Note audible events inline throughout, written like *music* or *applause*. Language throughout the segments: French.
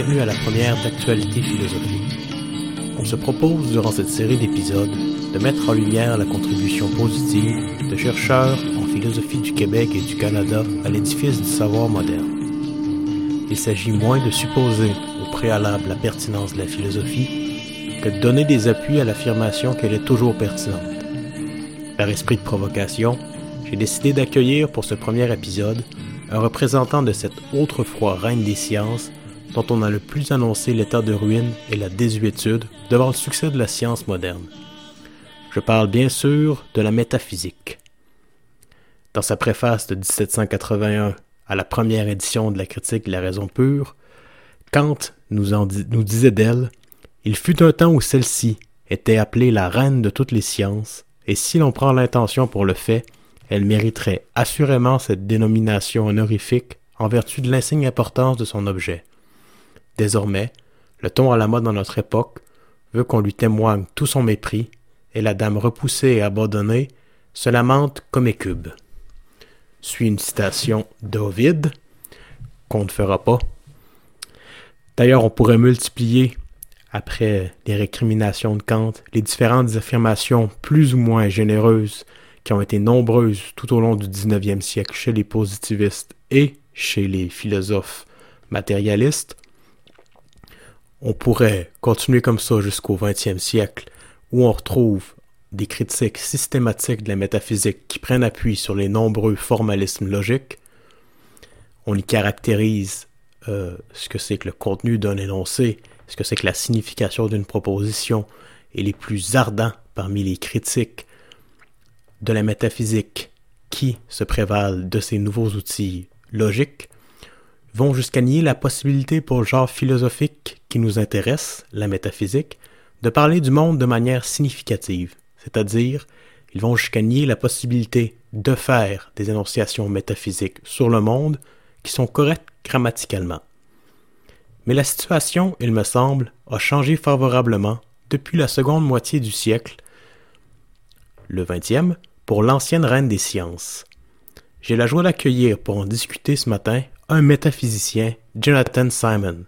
Bienvenue à la première d'actualité philosophique. On se propose durant cette série d'épisodes de mettre en lumière la contribution positive de chercheurs en philosophie du Québec et du Canada à l'édifice du savoir moderne. Il s'agit moins de supposer au préalable la pertinence de la philosophie que de donner des appuis à l'affirmation qu'elle est toujours pertinente. Par esprit de provocation, j'ai décidé d'accueillir pour ce premier épisode un représentant de cette autrefois reine des sciences dont on a le plus annoncé l'état de ruine et la désuétude devant le succès de la science moderne. Je parle bien sûr de la métaphysique. Dans sa préface de 1781 à la première édition de la critique de la raison pure, Kant nous, nous disait d'elle Il fut un temps où celle-ci était appelée la reine de toutes les sciences, et si l'on prend l'intention pour le fait, elle mériterait assurément cette dénomination honorifique en vertu de l'insigne importance de son objet. Désormais, le ton à la mode dans notre époque veut qu'on lui témoigne tout son mépris, et la dame repoussée et abandonnée se lamente comme écube. Suit une citation d'Ovid, qu'on ne fera pas. D'ailleurs, on pourrait multiplier, après les récriminations de Kant, les différentes affirmations plus ou moins généreuses qui ont été nombreuses tout au long du 19e siècle chez les positivistes et chez les philosophes matérialistes. On pourrait continuer comme ça jusqu'au 20e siècle, où on retrouve des critiques systématiques de la métaphysique qui prennent appui sur les nombreux formalismes logiques. On y caractérise euh, ce que c'est que le contenu d'un énoncé, ce que c'est que la signification d'une proposition, et les plus ardents parmi les critiques de la métaphysique qui se prévalent de ces nouveaux outils logiques vont jusqu'à nier la possibilité pour le genre philosophique qui nous intéresse, la métaphysique, de parler du monde de manière significative, c'est-à-dire ils vont jusqu'à nier la possibilité de faire des énonciations métaphysiques sur le monde qui sont correctes grammaticalement. Mais la situation, il me semble, a changé favorablement depuis la seconde moitié du siècle, le XXe, pour l'ancienne reine des sciences. J'ai la joie d'accueillir pour en discuter ce matin un métaphysicien, Jonathan Simon.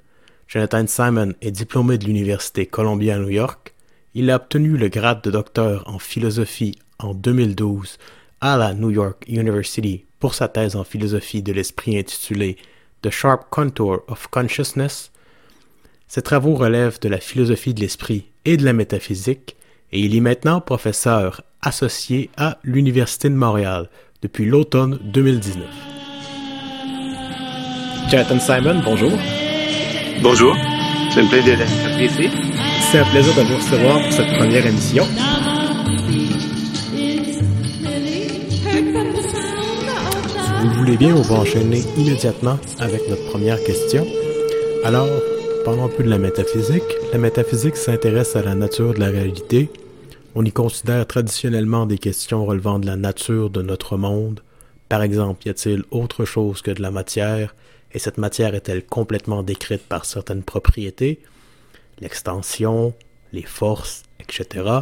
Jonathan Simon est diplômé de l'Université Columbia à New York. Il a obtenu le grade de docteur en philosophie en 2012 à la New York University pour sa thèse en philosophie de l'esprit intitulée The Sharp Contour of Consciousness. Ses travaux relèvent de la philosophie de l'esprit et de la métaphysique, et il est maintenant professeur associé à l'Université de Montréal depuis l'automne 2019. Jonathan Simon, bonjour. Bonjour, c'est un plaisir d'être ici. C'est un plaisir de vous recevoir pour cette première émission. Si vous voulez bien, on va enchaîner immédiatement avec notre première question. Alors, parlons un peu de la métaphysique. La métaphysique s'intéresse à la nature de la réalité, on y considère traditionnellement des questions relevant de la nature de notre monde. Par exemple, y a-t-il autre chose que de la matière, et cette matière est-elle complètement décrite par certaines propriétés, l'extension, les forces, etc.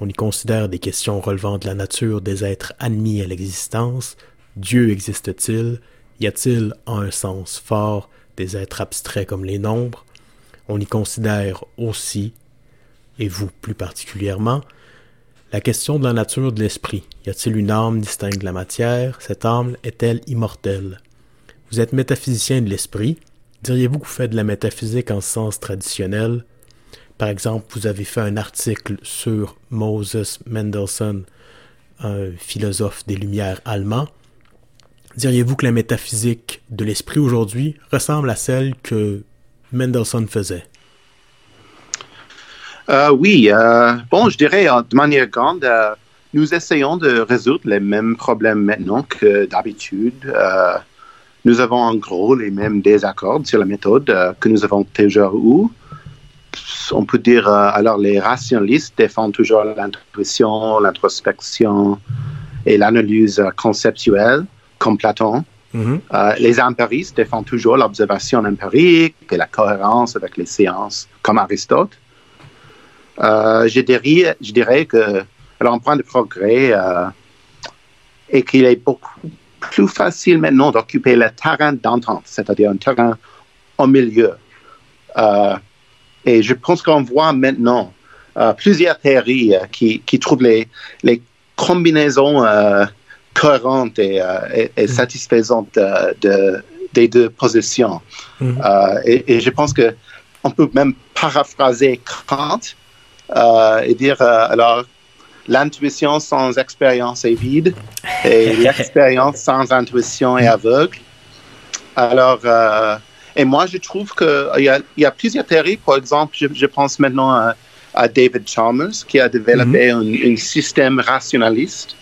On y considère des questions relevant de la nature des êtres admis à l'existence. Dieu existe-t-il? Y a-t-il, en un sens fort, des êtres abstraits comme les nombres? On y considère aussi et vous plus particulièrement, la question de la nature de l'esprit. Y a-t-il une âme distincte de la matière? Cette âme est-elle immortelle? Vous êtes métaphysicien de l'esprit. Diriez-vous que vous faites de la métaphysique en sens traditionnel? Par exemple, vous avez fait un article sur Moses Mendelssohn, un philosophe des Lumières allemand. Diriez-vous que la métaphysique de l'esprit aujourd'hui ressemble à celle que Mendelssohn faisait? Euh, oui, euh, bon, je dirais euh, de manière grande, nous essayons de résoudre les mêmes problèmes maintenant que d'habitude. Nous avons en gros les mêmes désaccords sur la méthode que nous avons toujours eu. On peut dire, alors les rationalistes défendent toujours l'intuition, l'introspection et l'analyse conceptuelle, comme Platon. Mm-hmm. les empiristes défendent toujours l'observation empirique et la cohérence avec les sciences, comme Aristote. Euh, je, dirais, je dirais que alors, point de progrès euh, et qu'il est beaucoup plus facile maintenant d'occuper le terrain d'entente, c'est-à-dire un terrain au milieu. Euh, et je pense qu'on voit maintenant euh, plusieurs théories euh, qui, qui, trouvent les, les combinaisons cohérentes et, et, mm. satisfaisantes de, des deux positions. Mm. Et, et, je pense que on peut même paraphraser Kant et dire alors l'intuition sans expérience est vide et *laughs* l'expérience sans intuition est aveugle. Alors, euh, et moi, je trouve qu'il y, a, y a plusieurs théories. Par exemple, je, pense maintenant à, David Chalmers, qui a développé mhm. un, système rationaliste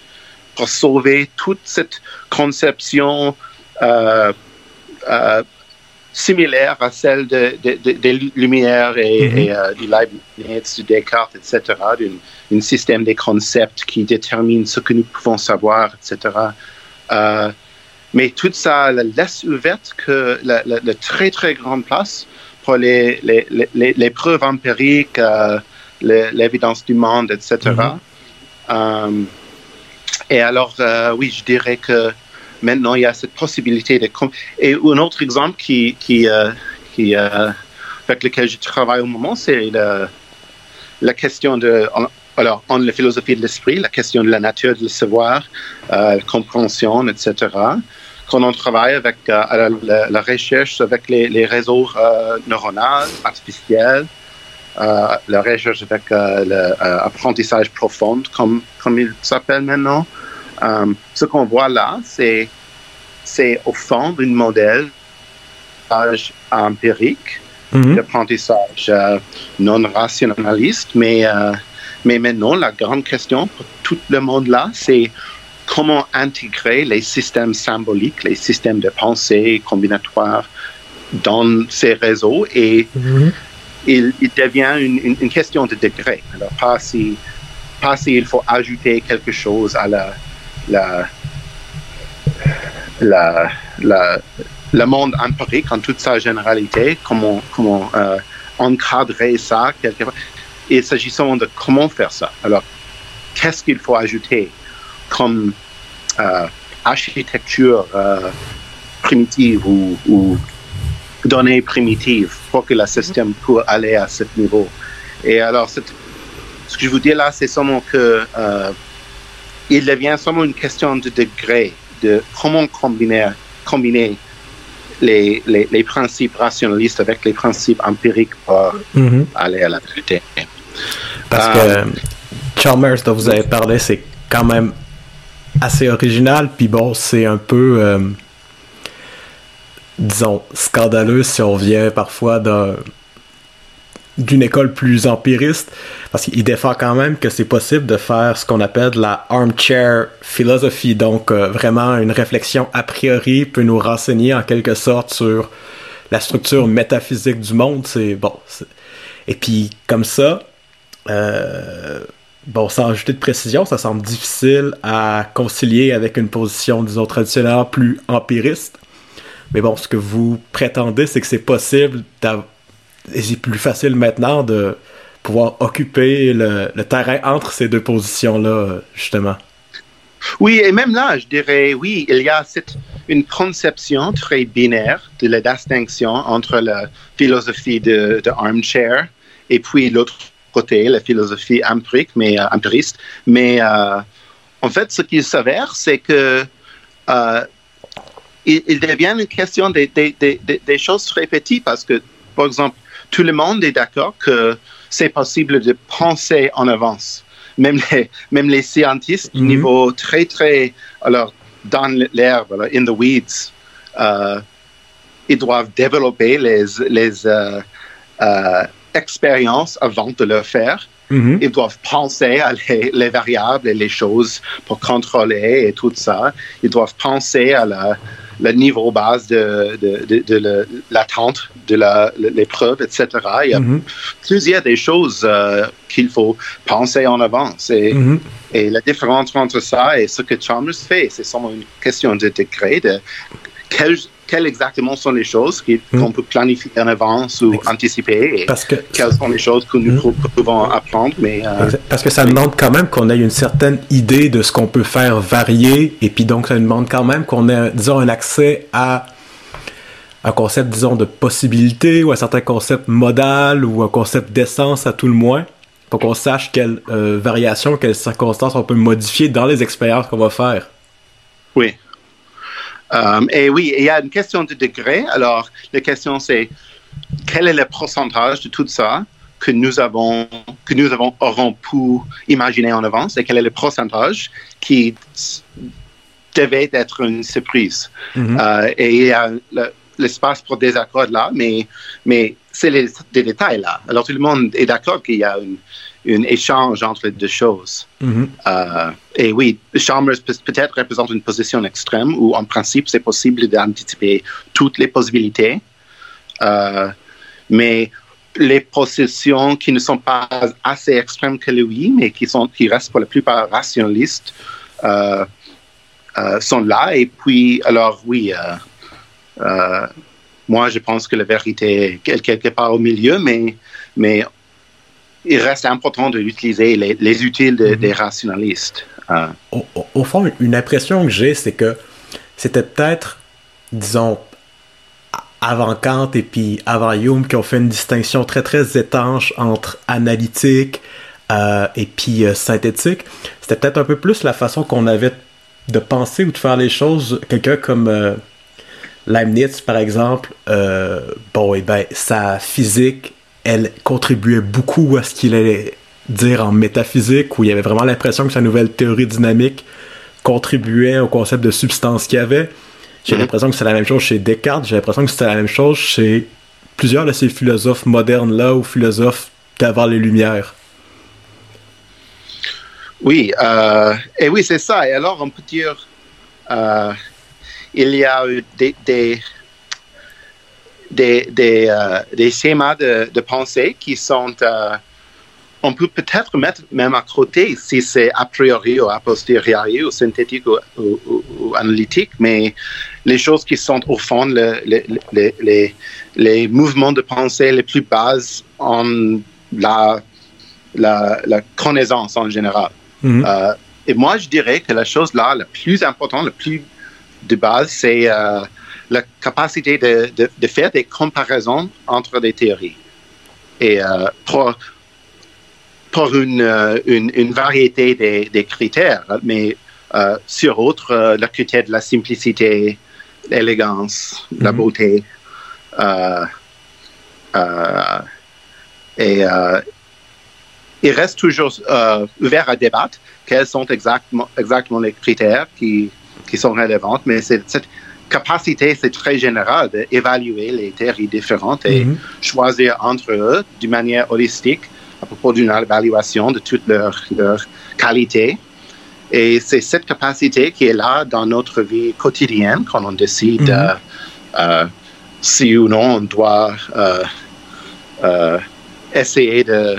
pour sauver toute cette conception euh, euh, similaire à celle des Lumières et, mhm. et du Leibniz, du Descartes, etc., d'un système des concepts qui détermine ce que nous pouvons savoir, etc. Mais tout ça laisse ouverte que la, très très grande place pour les, les, les, les preuves empiriques, euh, l'évidence du monde, etc. Mm-hmm. Euh, et alors, euh, oui, je dirais que maintenant il y a cette possibilité de. Et un autre exemple qui, qui, qui avec lequel je travaille au moment, c'est la, la question de alors, en la philosophie de l'esprit, la question de la nature du savoir, euh, compréhension, etc. Quand on travaille avec euh, la, recherche avec les, réseaux euh, neuronaux artificiels, la recherche avec l'apprentissage profond, comme, comme il s'appelle maintenant, ce qu'on voit là, c'est, c'est au fond d'un modèle empirique mm-hmm. d'apprentissage non rationaliste, mais mais maintenant, la grande question pour tout le monde là, c'est comment intégrer les systèmes symboliques, les systèmes de pensée combinatoires dans ces réseaux et mhm. il, devient une, question de degré. Alors, pas si, pas si il faut ajouter quelque chose à la, la, la, la le monde empirique en toute sa généralité, comment, comment euh, encadrer ça quelque part. Et s'agissant de comment faire ça, alors qu'est-ce qu'il faut ajouter comme euh, architecture euh, primitive ou, ou, données primitives pour que le système puisse aller à ce niveau? Et alors, ce que je vous dis là, c'est seulement que il devient seulement une question de degré, de comment combiner, combiner les, les, les principes rationalistes avec les principes empiriques pour mm-hmm. aller à la vérité. Parce que euh, Chalmers dont vous avez parlé, c'est quand même assez original, puis bon, c'est un peu, euh, disons, scandaleux si on vient parfois d'une école plus empiriste, parce qu'il défend quand même que c'est possible de faire ce qu'on appelle la armchair philosophie, donc euh, vraiment une réflexion a priori peut nous renseigner en quelque sorte sur la structure métaphysique du monde, c'est bon. Et puis comme ça, euh, bon, sans ajouter de précision, ça semble difficile à concilier avec une position, disons, traditionnelle plus empiriste. Mais bon, ce que vous prétendez, c'est que c'est possible, et c'est plus facile maintenant de pouvoir occuper le, terrain entre ces deux positions-là, justement. Oui, et même là, je dirais, oui, il y a cette, une conception très binaire de la distinction entre la philosophie de, de armchair et puis l'autre côté, la philosophie empirique, mais euh, empiriste. Mais euh, en fait, ce qui s'avère, c'est que euh, il, devient une question des, des, choses très petites parce que, par exemple, tout le monde est d'accord que c'est possible de penser en avance. Même les, même les scientifiques mhm. niveau très, très, alors, dans l'herbe, in the weeds, ils doivent développer les, les expérience avant de le faire. Mm-hmm. Ils doivent penser à les, variables et les choses pour contrôler et tout ça. Ils doivent penser à la, le niveau base de, de, de, l'attente de l'épreuve, etc. Il y a mm-hmm. plusieurs des choses euh, qu'il faut penser en avance. Et, mm-hmm. et, la différence entre ça et ce que Chalmers fait, c'est seulement une question de degré, de quel, quelles exactement sont les choses hmm. qu'on peut planifier en avance ou anticiper et parce que, quelles sont les choses que nous hmm. pouvons apprendre. Mais, euh, parce que ça demande quand même qu'on ait une certaine idée de ce qu'on peut faire varier et puis donc ça demande quand même qu'on ait, disons, un accès à un concept, disons, de possibilité ou un certain concept modal ou un concept d'essence à tout le moins, pour qu'on sache quelles euh, variations, quelles circonstances on peut modifier dans les expériences qu'on va faire. Oui. Euh, et oui, il y a une question de degré. Alors, la question c'est quel est le pourcentage de tout ça que nous avons, que nous avons, aurons pu imaginer en avance et quel est le pourcentage qui devait être une surprise? Mm-hmm. Euh, et il y a l'espace pour désaccord là, mais, mais c'est les, des détails là. Alors tout le monde est d'accord qu'il y a un échange entre les deux choses. Mm-hmm. Euh, et oui, Chalmers peut-être représente une position extrême où en principe c'est possible d'anticiper toutes les possibilités. Euh, mais les positions qui ne sont pas assez extrêmes que lui, mais qui, sont, qui restent pour la plupart rationalistes, euh, sont là. Et puis, alors oui, moi je pense que la vérité est quelque part au milieu, mais, mais il reste important d'utiliser les, les utiles mm-hmm. des rationalistes. Au, au, fond, une impression que j'ai, c'est que c'était peut-être, disons, avant Kant et puis avant Hume qui ont fait une distinction très très étanche entre analytique euh, et puis euh, synthétique. C'était peut-être un peu plus la façon qu'on avait de penser ou de faire les choses. Quelqu'un comme euh, Leibniz, par exemple, bon, et eh ben, sa physique, elle contribuait beaucoup à ce qu'il allait dire en métaphysique, où il y avait vraiment l'impression que sa nouvelle théorie dynamique contribuait au concept de substance qu'il y avait. J'ai mhm. l'impression que c'est la même chose chez Descartes, j'ai l'impression que c'était la même chose chez plusieurs de ces philosophes modernes-là ou philosophes d'avant les Lumières. Oui, euh, et oui, c'est ça. Et alors, on peut dire, euh, il y a eu des, des, des, euh, schémas de, de, pensée qui sont on peut peut-être mettre même à côté si c'est a priori ou a posteriori ou synthétique ou, analytique, mais les choses qui sont au fond les, les, les, mouvements de pensée les plus bases en la, la, connaissance en général. Mhm. Euh, et moi, je dirais que la chose là, la plus importante, la plus de base, c'est euh, la capacité de, de, faire des comparaisons entre des théories. Et euh, pour, pour une, euh, une, une variété des, des, critères, mais euh, sur autre, euh, le critère de la simplicité, l'élégance, la mhm. beauté. et il reste toujours ouvert à débattre quels sont exactement, exactement les critères qui, qui sont relevants, mais cette capacité, c'est très général d'évaluer les théories différentes et mhm. choisir entre eux d'une manière holistique à propos d'une évaluation de toutes leurs leur qualités. Et c'est cette capacité qui est là dans notre vie quotidienne quand on décide mhm. euh, euh, si ou non on doit euh, essayer de,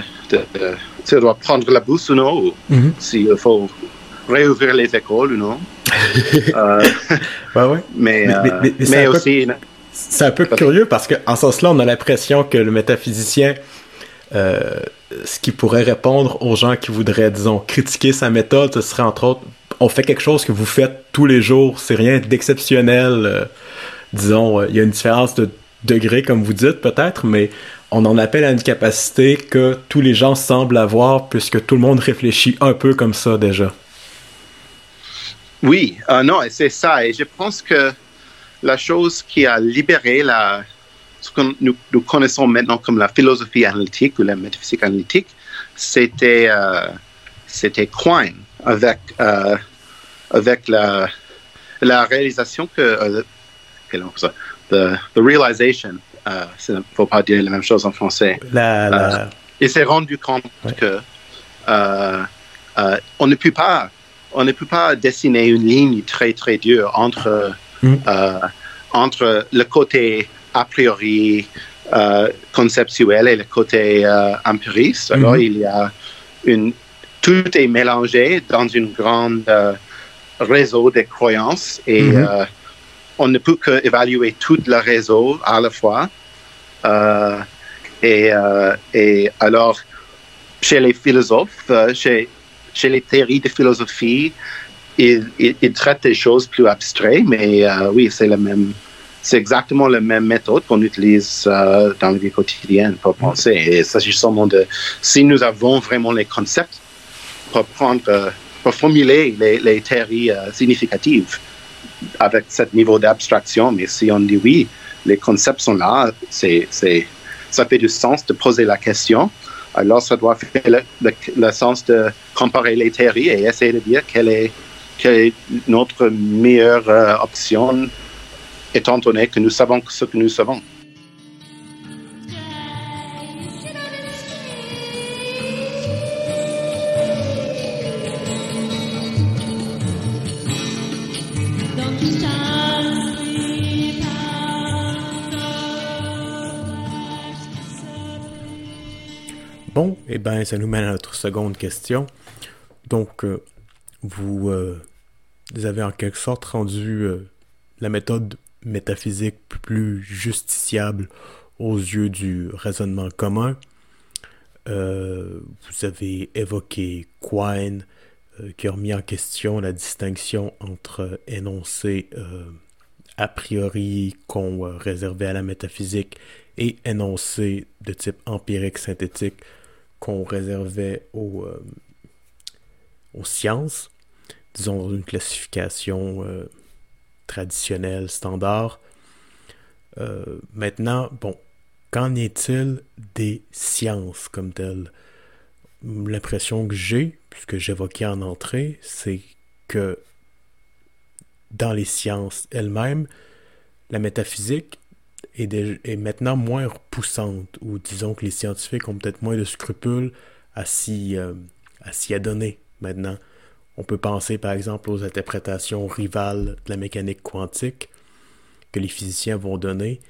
si on doit prendre la bourse ou non, ou mhm. s'il faut réouvrir les écoles ou non. *laughs* ouais, ouais. Mais, mais, aussi. C'est un peu curieux parce qu'en ce sens-là, on a l'impression que le métaphysicien euh, ce qui pourrait répondre aux gens qui voudraient, disons, critiquer sa méthode, ce serait entre autres, on fait quelque chose que vous faites tous les jours, c'est rien d'exceptionnel. Euh, disons, euh, il y a une différence de degré, comme vous dites, peut-être, mais on en appelle à une capacité que tous les gens semblent avoir, puisque tout le monde réfléchit un peu comme ça déjà. Oui, non, c'est ça. Et je pense que la chose qui a libéré la, ce que nous, connaissons maintenant comme la philosophie analytique ou la métaphysique analytique, c'était euh, c'était Quine avec euh, avec la la réalisation que euh, ça, the, the realization, euh, il ne faut pas dire la même chose en français. La, il s'est rendu compte que on ne peut pas on ne peut pas dessiner une ligne très très dure entre mm. entre le côté a priori euh, conceptuel et le côté euh, empiriste. Alors, mhm. il y a une. Tout est mélangé dans une grande euh, réseau de croyances et mhm. on ne peut qu'évaluer tout le réseau à la fois. et, et alors, chez les philosophes, chez, chez les théories de philosophie, ils, ils, traitent des choses plus abstraites, mais oui, c'est le même c'est exactement la même méthode qu'on utilise euh, dans la vie quotidienne pour penser. Et s'agissant de si nous avons vraiment les concepts pour prendre, euh, pour formuler les, les théories euh, significatives avec ce niveau d'abstraction, mais si on dit oui, les concepts sont là, c'est, ça fait du sens de poser la question. Alors, ça doit faire le, sens de comparer les théories et essayer de dire quelle est, quelle est notre meilleure option étant donné que nous savons ce que nous savons. Bon, eh bien, ça nous mène à notre seconde question. Donc, euh, vous, euh, avez en quelque sorte rendu euh, la méthode métaphysique plus justiciable aux yeux du raisonnement commun. Vous avez évoqué Quine, qui a remis en question la distinction entre énoncés euh, a priori qu'on réservait à la métaphysique et énoncés de type empirique synthétique qu'on réservait aux, aux sciences, disons dans une classification traditionnel, standard. Euh, maintenant, bon, qu'en est-il des sciences comme telles? L'impression que j'ai, puisque j'évoquais en entrée, c'est que dans les sciences elles-mêmes, la métaphysique est, maintenant moins repoussante, ou disons que les scientifiques ont peut-être moins de scrupules à s'y euh, adonner maintenant. On peut penser par exemple aux interprétations rivales de la mécanique quantique que les physiciens vont donner,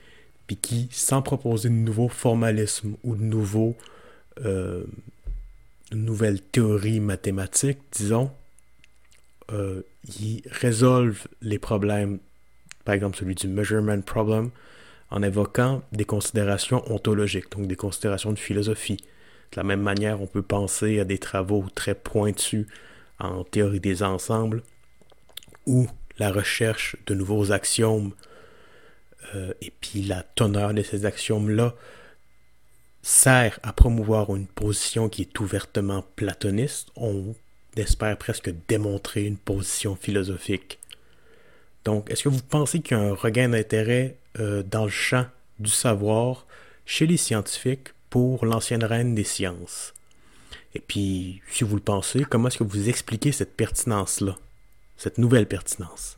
puis qui, sans proposer de nouveaux formalismes ou de nouveaux, euh, nouvelles théories mathématiques, disons, euh, ils résolvent les problèmes, par exemple celui du measurement problem, en évoquant des considérations ontologiques, donc des considérations de philosophie. De la même manière, on peut penser à des travaux très pointus en théorie des ensembles, où la recherche de nouveaux axiomes euh, et puis la teneur de ces axiomes-là sert à promouvoir une position qui est ouvertement platoniste. On espère presque démontrer une position philosophique. Donc, est-ce que vous pensez qu'il y a un regain d'intérêt euh, dans le champ du savoir chez les scientifiques pour l'ancienne reine des sciences et puis, si vous le pensez, comment est-ce que vous expliquez cette pertinence-là, cette nouvelle pertinence?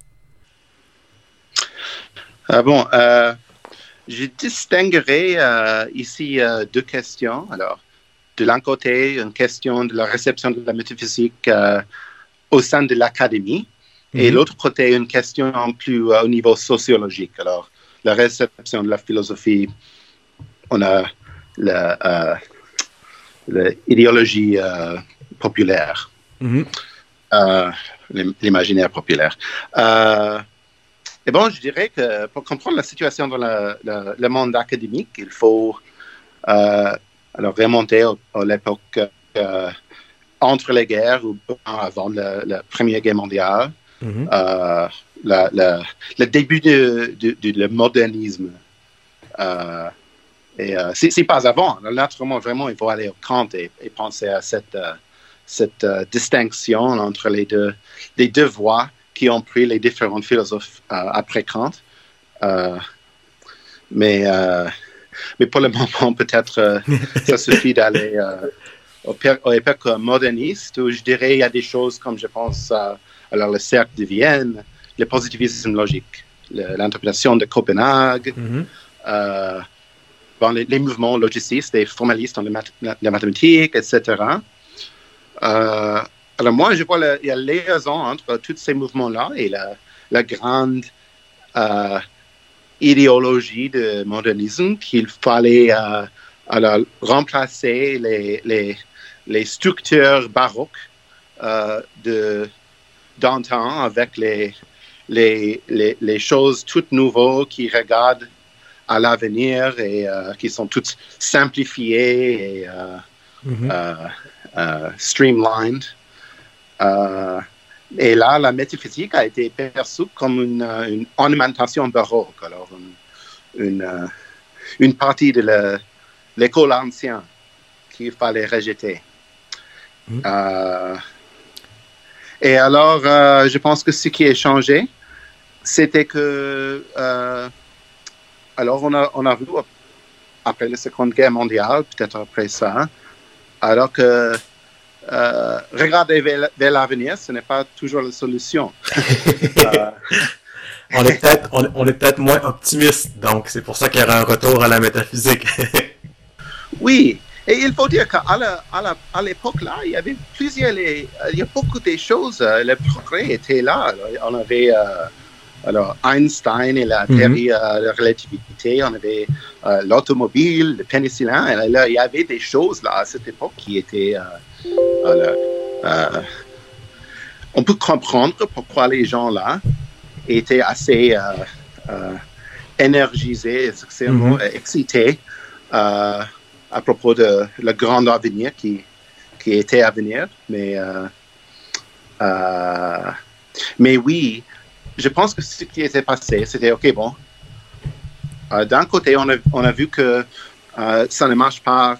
Ah bon, euh, je distinguerai euh, ici deux questions. Alors, de l'un côté, une question de la réception de la métaphysique au sein de l'académie, et mhm. l'autre côté, une question plus au niveau sociologique. Alors, la réception de la philosophie, on a l'idéologie euh, populaire, mm-hmm. euh, l'imaginaire populaire. Euh, et bon, je dirais que pour comprendre la situation dans le monde académique, il faut alors remonter à, l'époque entre les guerres ou avant la, Première Guerre mondiale, le début du modernisme. Et euh, c'est pas avant. Naturellement, vraiment, il faut aller au Kant et, penser à cette, euh, cette euh, distinction entre les deux, les deux voies qui ont pris les différents philosophes après Kant. mais, mais pour le moment, peut-être *laughs* ça suffit d'aller aux, aux, époques modernistes où je dirais il y a des choses comme je pense alors le cercle de Vienne, le positivisme logique, l'interprétation de Copenhague. Mm-hmm les, mouvements logicistes, les formalistes en la, mathématique, etc. Euh, alors moi, je vois la, il y a liaison entre tous ces mouvements-là et la, la grande euh, idéologie de modernisme qu'il fallait euh, alors, remplacer les, les, les, structures baroques de d'antan avec les, les, les, les, choses toutes nouvelles qui regardent à l'avenir et euh, qui sont toutes simplifiées et euh, mm-hmm. euh, streamlined. et là, la métaphysique a été perçue comme une, une ornementation baroque, alors une, une, une partie de l'école ancienne qu'il fallait rejeter. Mhm. Euh, et alors, euh, je pense que ce qui a changé, c'était que, euh, alors on a, on a vu après la Seconde Guerre mondiale, peut-être après ça, alors que euh, regarder vers, vers l'avenir, ce n'est pas toujours la solution. *laughs* Euh, On est peut-être on, on est peut-être moins optimiste, donc c'est pour ça qu'il y aura un retour à la métaphysique. *laughs* Oui, et il faut dire qu'à l'époque là, il y avait plusieurs, les- il y a beaucoup de choses, le progrès était là. Alors, on avait euh, alors Einstein et la Mhm. théorie euh, de la relativité, on avait euh, l'automobile, le pénicillin, là, il y avait des choses là à cette époque qui étaient. euh, alors, euh, on peut comprendre pourquoi les gens là étaient assez énergisés, extrêmement Mhm. excités à propos de le grand avenir qui, qui était à venir. Mais, mais oui, je pense que ce qui était passé, c'était OK, bon. euh, D'un côté, on a, on a vu que euh, ça ne marche pas.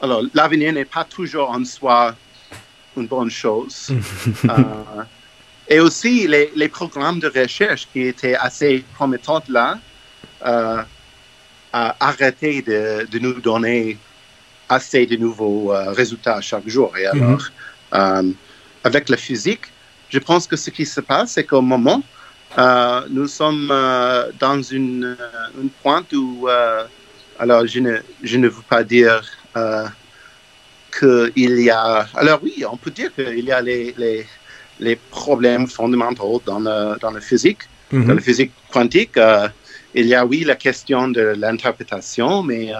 Alors, l'avenir n'est pas toujours en soi une bonne chose. *laughs* Euh, et aussi, les, les programmes de recherche qui étaient assez promettants là, euh, a arrêté de, de nous donner assez de nouveaux résultats chaque jour. Et alors, euh, avec la physique, je pense que ce qui se passe, c'est qu'au moment, euh, nous sommes euh, dans une, euh, une pointe où, euh, alors je ne, je ne veux pas dire qu'il y a, alors oui, on peut dire qu'il y a les, les, les problèmes fondamentaux dans, le, dans la physique dans Mhm. la physique quantique, il y a oui la question de l'interprétation, mais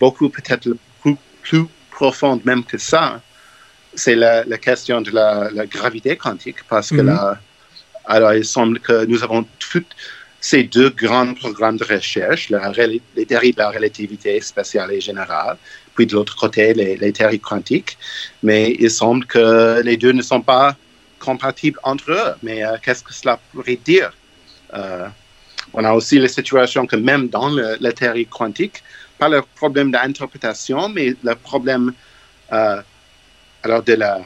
beaucoup peut-être plus, plus profonde même que ça, c'est la, la question de la, la gravité quantique, parce que Mhm. là, alors il semble que nous avons tous ces deux grands programmes de recherche, la, les théories de la relativité spéciale et générale, puis de l'autre côté les, les théories quantiques, mais il semble que les deux ne sont pas compatibles entre eux. Mais euh, qu'est-ce que cela pourrait dire? Euh, On a aussi la situation que même dans le- la théorie quantique, pas le problème d'interprétation, mais le problème euh, alors de la,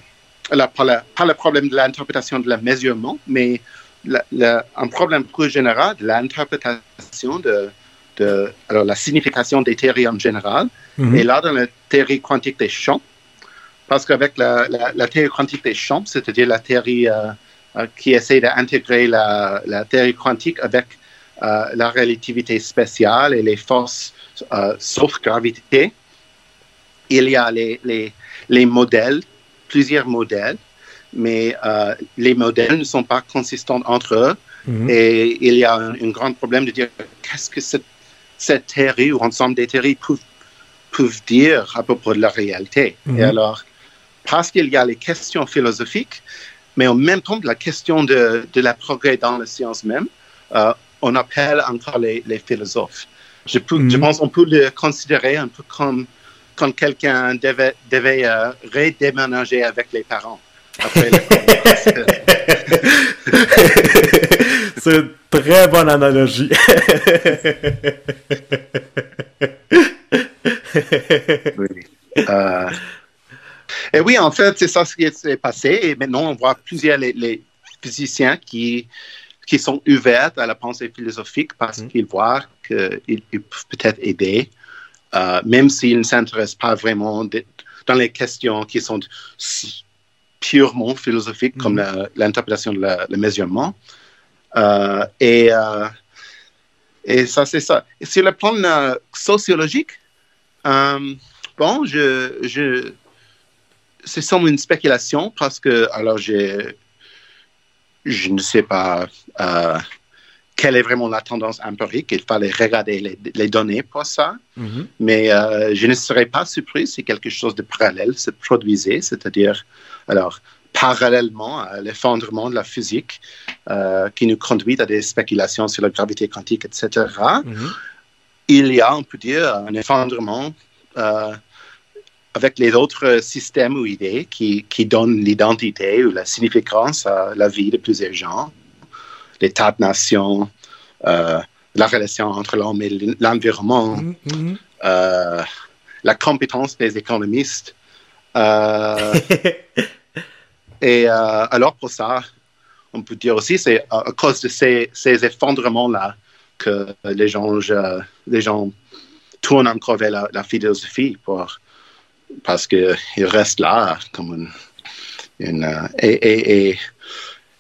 pas le problème de l'interprétation de la mesurement, mais la- un problème plus général de l'interprétation de, de alors la signification des théories en général. Mhm. Et là, dans la théorie quantique des champs, parce qu'avec la, théorie quantique des champs, c'est-à-dire la théorie euh, euh, qui essaie d'intégrer la, la théorie quantique avec euh, la relativité spéciale et les forces euh, sauf gravité, il y a les, les, les modèles, plusieurs modèles, mais euh, les modèles ne sont pas consistants entre eux. Mhm. Et il y a un, un grand problème de dire qu'est-ce que cette, cette théorie ou ensemble des théories peuvent, peuvent dire à propos de la réalité? Mhm. Et alors, parce qu'il y a les questions philosophiques, mais en même temps la question de, de la progrès dans la science même, euh, on appelle encore les, les philosophes. Je, peux- Mhm. je pense qu'on peut le considérer un peu comme quand quelqu'un devait, devait euh, redéménager avec les parents. Après *laughs* C'est une très bonne analogie. *laughs* Euh, et oui, en fait, c'est ça ce qui s'est passé. Et maintenant, on voit plusieurs les, les physiciens qui, qui sont ouverts à la pensée philosophique parce Mhm. qu'ils voient qu'ils ils peuvent peut-être aider, euh, même s'ils ne s'intéressent pas vraiment de- dans les questions qui sont purement philosophiques, comme Mhm. la- l'interprétation de la- le mesurement. Euh, et, euh, et ça, c'est ça. Et sur le plan sociologique, bon, je, je, c'est seulement une spéculation parce que, alors, je ne sais pas quelle est vraiment la tendance empirique. Il fallait regarder les, les données pour ça. Mhm. Mais euh, je ne serais pas surpris si quelque chose de parallèle se produisait, c'est-à-dire, alors, parallèlement à l'effondrement de la physique euh, qui nous conduit à des spéculations sur la gravité quantique, etc Mhm. il y a, on peut dire, un effondrement euh, avec les autres systèmes ou idées qui, qui donnent l'identité ou la significance à la vie de plusieurs gens, l'État-nation, euh, la relation entre l'homme et l'environnement, mm -hmm. euh, la compétence des économistes. Euh, *laughs* et alors pour ça, on peut dire aussi c'est à cause de ces, ces effondrements-là que les gens, je, les gens tournent encore vers la, la philosophie pour, parce qu'ils restent là comme une... une et, et, et,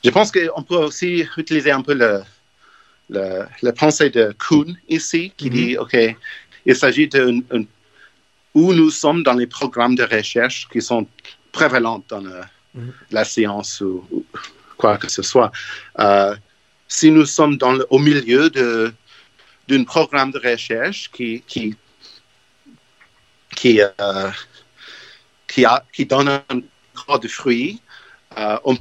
je pense qu'on peut aussi utiliser un peu le, le, la pensée de Kuhn ici, qui mm -hmm. dit, OK, il s'agit de où nous sommes dans les programmes de recherche qui sont prévalents dans le, mm -hmm. la science ou, ou, quoi que ce soit. Euh, si nous sommes dans au milieu d'un programme de recherche qui, qui, qui, euh, qui, a, qui donne un gros de fruits, euh, on,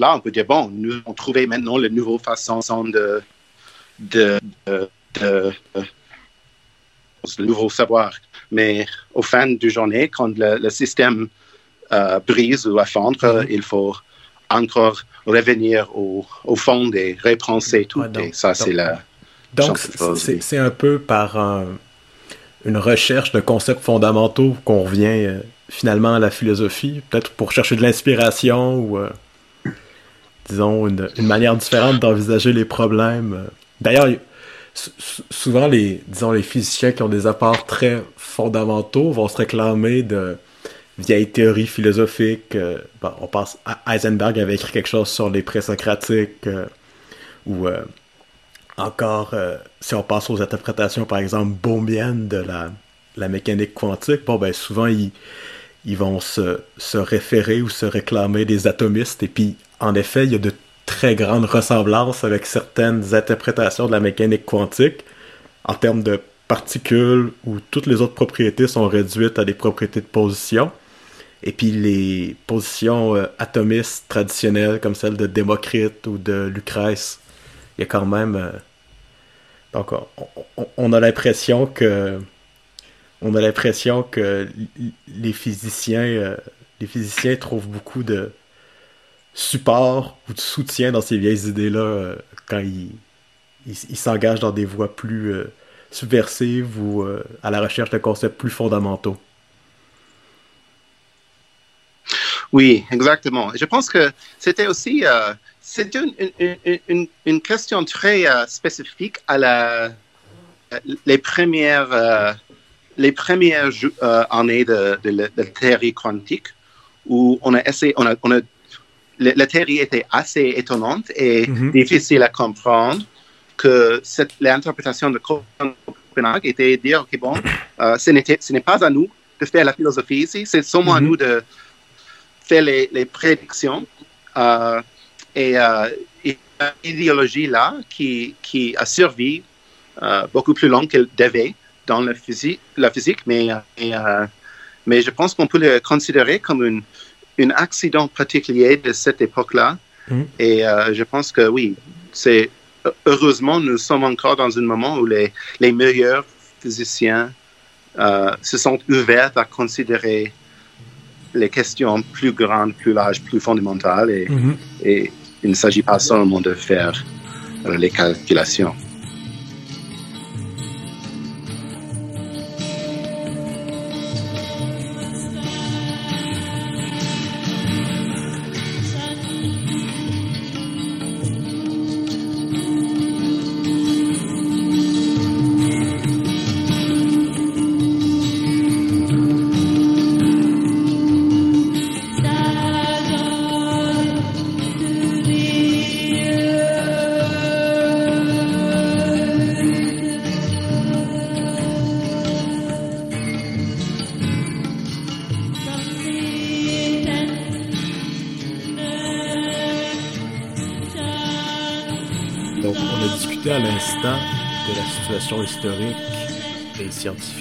là, on peut dire, bon, nous avons trouvé maintenant la nouvelle façon de, de, de, de, de nouveau savoir. Mais au fin du journée, quand le, le système euh, brise ou effondre, mm -hmm. il faut encore revenir au, au fond des repenser tout. Ouais, donc, et ça, c'est la. Donc, c'est un peu par un, une recherche de concepts fondamentaux qu'on revient euh, finalement à la philosophie, peut-être pour chercher de l'inspiration ou, euh, disons, une, manière différente d'envisager les problèmes. D'ailleurs, souvent, les, disons, les physiciens qui ont des apports très fondamentaux vont se réclamer de vieilles théories philosophiques. Euh, bon, on pense Heisenberg avait écrit quelque chose sur les présocratiques, euh, ou euh, encore, euh, si on passe aux interprétations, par exemple, bohmiennes de la, la mécanique quantique, bon, ben souvent, ils, ils vont se, se référer ou se réclamer des atomistes, et puis, en effet, il y a de très grandes ressemblances avec certaines interprétations de la mécanique quantique en termes de particules où toutes les autres propriétés sont réduites à des propriétés de position. Et puis les positions euh, atomistes traditionnelles comme celles de Démocrite ou de Lucrèce, il y a quand même... Euh... Donc on, a l'impression que... On a l'impression que euh, les physiciens trouvent beaucoup de, support ou de soutien dans ces vieilles idées-là euh, quand ils il, s'engagent dans des voies plus euh, subversives ou euh, à la recherche de concepts plus fondamentaux. Oui, exactement. Je pense que c'était aussi c'est une, une, une, une, question très spécifique à la, les premières, les premières années de, de, de, la théorie quantique où on a essayé, on a la théorie était assez étonnante et mm -hmm. difficile à comprendre que l'interprétation de Copenhague était de dire, OK, bon, euh, ce n'est pas à nous de faire la philosophie ici, c'est seulement mm -hmm. à nous de faire les, les prédictions. Euh, et, euh, et idéologie-là qui, qui a servi euh, beaucoup plus long qu'elle devait dans la physique, la physique mais, et, euh, mais je pense qu'on peut le considérer comme une, un accident particulier de cette époque-là. Mm. Et euh, je pense que oui, c'est heureusement, nous sommes encore dans un moment où les, les meilleurs physiciens euh, se sont ouverts à considérer les questions plus grandes, plus larges, plus fondamentales. Et, mm -hmm. et il ne s'agit pas seulement de faire euh, les calculations.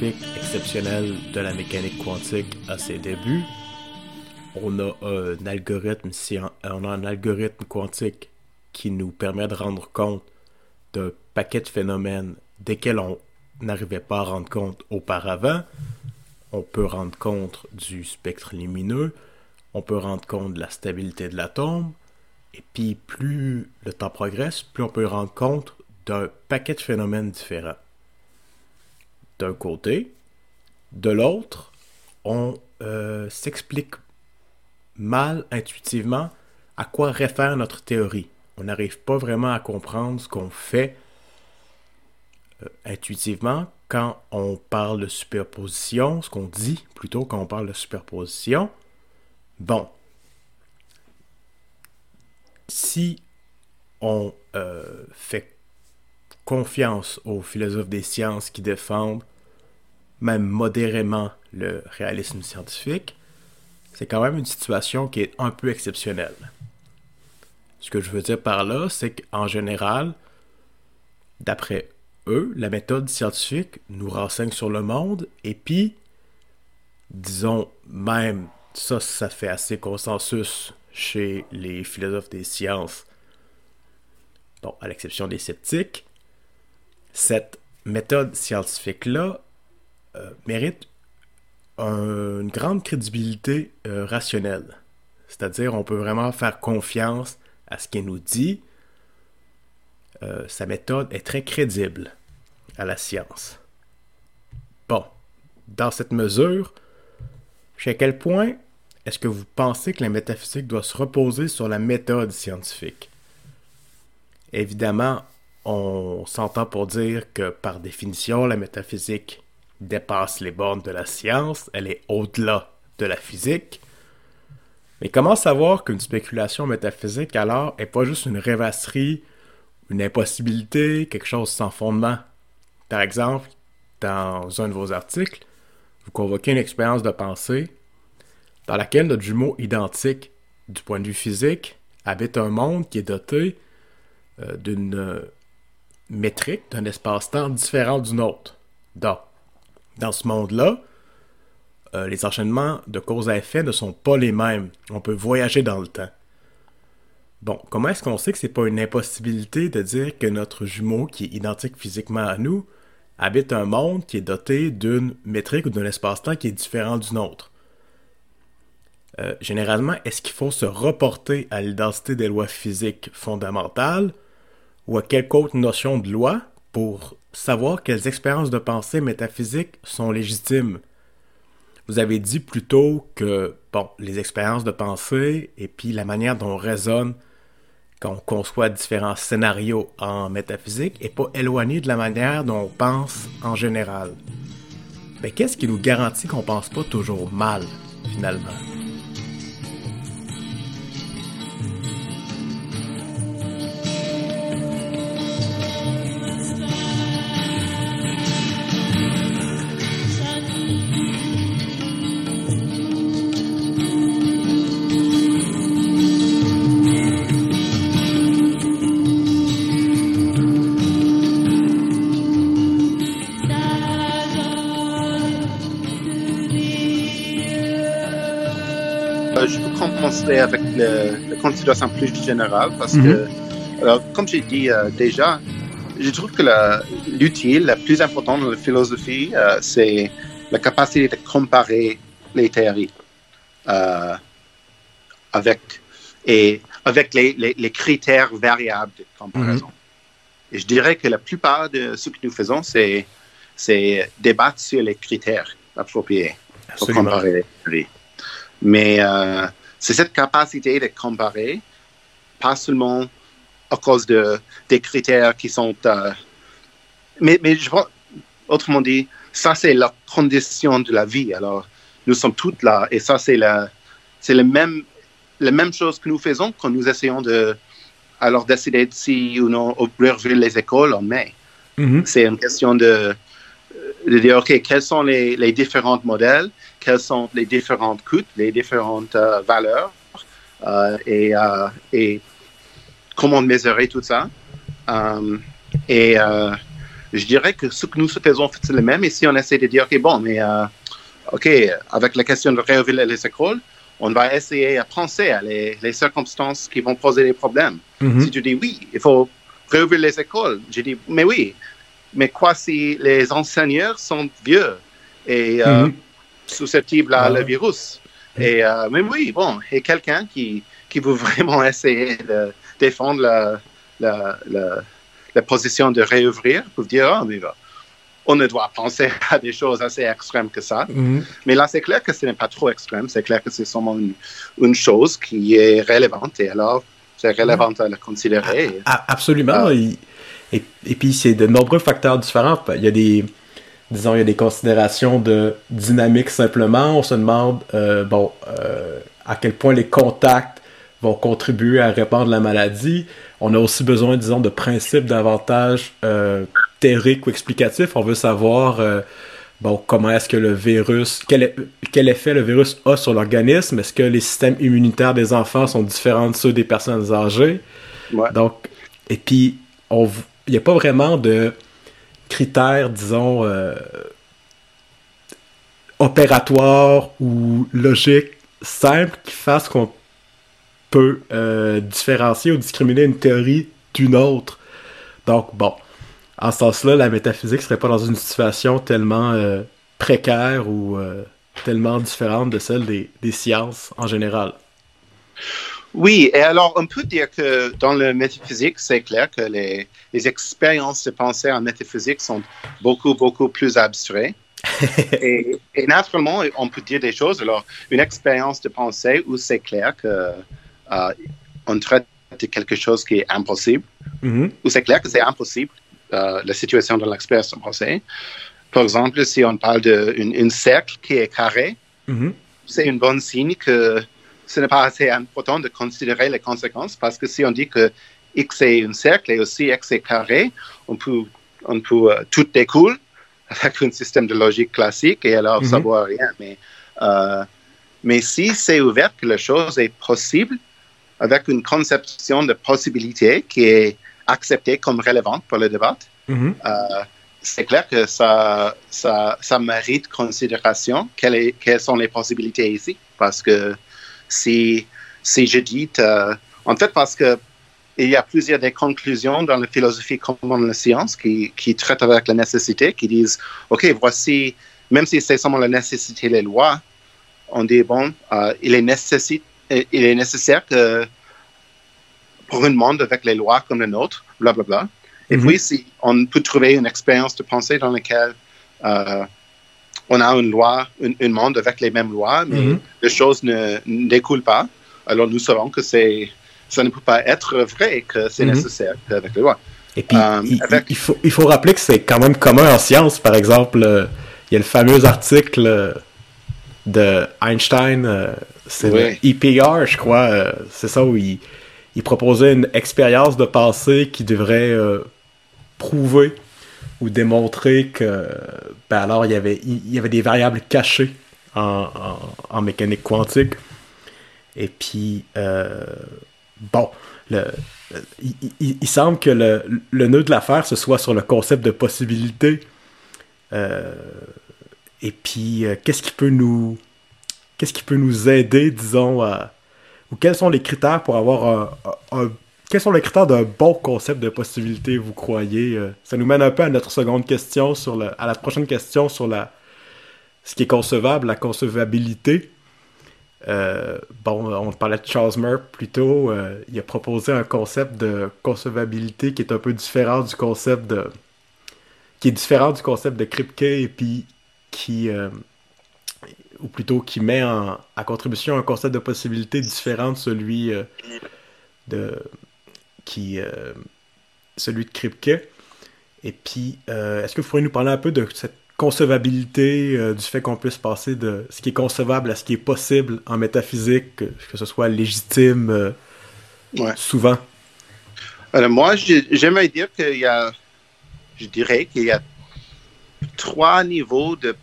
Exceptionnel de la mécanique quantique à ses débuts. On a un algorithme, on a un algorithme quantique qui nous permet de rendre compte d'un paquet de phénomènes desquels on n'arrivait pas à rendre compte auparavant. on peut rendre compte du spectre lumineux, on peut rendre compte de la stabilité de l'atome, et puis plus le temps progresse, plus on peut rendre compte d'un paquet de phénomènes différents. D'un côté, de l'autre, on euh, s'explique mal intuitivement à quoi réfère notre théorie. On n'arrive pas vraiment à comprendre ce qu'on fait euh, intuitivement quand on parle de superposition, ce qu'on dit plutôt quand on parle de superposition. Bon, si on euh, fait confiance aux philosophes des sciences qui défendent même modérément le réalisme scientifique, c'est quand même une situation qui est un peu exceptionnelle. Ce que je veux dire par là, c'est qu'en général, d'après eux, la méthode scientifique nous renseigne sur le monde et puis, disons même, ça, ça fait assez consensus chez les philosophes des sciences, bon, à l'exception des sceptiques, cette méthode scientifique-là euh, mérite une grande crédibilité euh, rationnelle. C'est-à-dire, on peut vraiment faire confiance à ce qu'il nous dit. Euh, sa méthode est très crédible à la science. Bon, dans cette mesure, jusqu'à quel point est-ce que vous pensez que la métaphysique doit se reposer sur la méthode scientifique? Évidemment, on s'entend pour dire que par définition, la métaphysique dépasse les bornes de la science, elle est au-delà de la physique. Mais comment savoir qu'une spéculation métaphysique alors est pas juste une rêvasserie, une impossibilité, quelque chose sans fondement? Par exemple, dans un de vos articles, vous convoquez une expérience de pensée dans laquelle notre jumeau identique du point de vue physique habite un monde qui est doté euh, d'une euh, métrique, d'un espace-temps différent du nôtre. Donc, dans ce monde-là, euh, les enchaînements de cause à effet ne sont pas les mêmes. On peut voyager dans le temps. Bon, comment est-ce qu'on sait que c'est pas une impossibilité de dire que notre jumeau, qui est identique physiquement à nous, habite un monde qui est doté d'une métrique ou d'un espace-temps qui est différent du nôtre? Euh, généralement, est-ce qu'il faut se reporter à l'identité des lois physiques fondamentales ou à quelque autre notion de loi pour savoir quelles expériences de pensée métaphysiques sont légitimes. Vous avez dit plutôt que, bon, les expériences de pensée et puis la manière dont on raisonne quand on conçoit différents scénarios en métaphysique n'est pas éloigné de la manière dont on pense en général. Mais qu'est-ce qui nous garantit qu'on pense pas toujours mal, finalement? La considération plus générale parce que, mhm. alors, comme j'ai dit euh, déjà, je trouve que l'utile, la, plus importante dans la philosophie, euh, c'est la capacité de comparer les théories euh, avec, et avec les, les, critères variables de comparaison. Mhm. Et je dirais que la plupart de ce que nous faisons, c'est débattre sur les critères appropriés pour comparer les théories. Mais c'est cette capacité de comparer, pas seulement à cause de, des critères qui sont... Euh, mais, mais je autrement dit, ça c'est la condition de la vie. Alors, nous sommes toutes là et ça c'est la, c'est le même, la même chose que nous faisons quand nous essayons de alors décider si ou non ouvrir les écoles en mai. Mm-hmm. C'est une question de, de dire, OK, quels sont les, les différents modèles? Quels sont les différents coûts, les différentes euh, valeurs euh, et, euh, et, comment mesurer tout ça. et je dirais que ce que nous faisons, c'est le même. Et si on essaie de dire, OK, bon, mais OK, avec la question de réouvrir les écoles, on va essayer à penser à les, les circonstances qui vont poser des problèmes. Mm-hmm. Si tu dis oui, il faut réouvrir les écoles, je dis, mais oui, mais quoi si les enseignants sont vieux et mm-hmm susceptibles à le virus. Et, mais oui, bon, et quelqu'un qui, qui veut *laughs* vraiment essayer de défendre la, la, la, position de réouvrir pour dire, oh, mais on ne doit penser *laughs* à des choses assez extrêmes que ça. Mhm. Mais là, c'est clair que ce n'est pas trop extrême. C'est clair que c'est seulement une, chose qui est relevante. Et alors, c'est relevant à la considérer. absolument. Ah. et, et, puis, c'est de nombreux facteurs différents. Il y a des, disons, il y a des considérations de dynamique simplement. On se demande, euh, bon, euh, à quel point les contacts vont contribuer à répandre la maladie. On a aussi besoin, disons, de principes davantage euh, théoriques ou explicatifs. On veut savoir, euh, bon, comment est-ce que le virus, quel, quel, effet le virus a sur l'organisme. Est-ce que les systèmes immunitaires des enfants sont différents de ceux des personnes âgées? Donc, et puis, il n'y a pas vraiment de critères, disons, euh, opératoires ou logiques simples qui fassent qu'on peut euh, différencier ou discriminer une théorie d'une autre. Donc, bon, en ce sens-là, la métaphysique serait pas dans une situation tellement euh, précaire ou tellement différente de celle des, sciences en général. Oui, et alors on peut dire que dans le métaphysique, c'est clair que les, les, expériences de pensée en métaphysique sont beaucoup, beaucoup plus abstraites. *laughs* et, et, naturellement, on peut dire des choses. Alors, une expérience de pensée où c'est clair que euh, on traite de quelque chose qui est impossible, mm-hmm. ou c'est clair que c'est impossible, euh, la situation dans l'expérience pensée. Par exemple, si on parle d'un cercle qui est carré, mm-hmm. c'est un bon signe que ce n'est pas assez important de considérer les conséquences, parce que si on dit que X est un cercle et aussi X est carré, on peut, on peut euh, tout découle avec un système de logique classique et alors mm-hmm. savoir rien. Mais, mais si c'est ouvert que la chose est possible, avec une conception de possibilité qui est acceptée comme relevante pour le débat. Mhm. Euh, c'est clair que ça, ça, ça mérite considération. Quelles, quelles, sont les possibilités ici? Parce que si, si je dis, euh, en fait, parce que il y a plusieurs des conclusions dans la philosophie comme dans la science qui, qui traitent avec la nécessité, qui disent, OK, voici, même si c'est seulement la nécessité des lois, on dit, bon, euh, il est nécessite il est nécessaire que pour un monde avec les lois comme le nôtre, blablabla. Bla, bla. Et mhm. puis, si on peut trouver une expérience de pensée dans laquelle euh, on a une loi, un, monde avec les mêmes lois, mais mhm. les choses ne, découlent pas, alors nous savons que c'est, ça ne peut pas être vrai que c'est mhm. nécessaire avec les lois. Et puis, euh, il, faut, il faut rappeler que c'est quand même commun en science. Par exemple, euh, il y a le fameux article de Einstein c'est le EPR, je crois. Euh, c'est ça où il, proposait une expérience de pensée qui devrait euh, prouver ou démontrer que, ben alors, il y avait, il, y avait des variables cachées en, mécanique quantique. Et puis, euh, bon, le, il, semble que le, le nœud de l'affaire, ce soit sur le concept de possibilité. et puis, qu'est-ce qui peut nous qu'est-ce qui peut nous aider, disons, ou quels sont les critères pour avoir un, quels sont les critères d'un bon concept de possibilité, vous croyez? Euh? Ça nous mène un peu à notre seconde question, sur le, à la prochaine question sur la, ce qui est concevable, la concevabilité. Euh, bon, on parlait de Charles Murphy plus tôt. Euh, il a proposé un concept de concevabilité qui est un peu différent du concept de. qui est différent du concept de Kripke et puis qui, ou plutôt qui met en, à contribution un concept de possibilité différent de celui euh, de qui euh, celui de Kripke. Et puis, euh, est-ce que vous pourriez nous parler un peu de cette concevabilité, du fait qu'on puisse passer de ce qui est concevable à ce qui est possible en métaphysique, que, ce soit légitime souvent? Alors moi, j'aimerais dire qu'il y a, je dirais qu'il y a trois niveaux de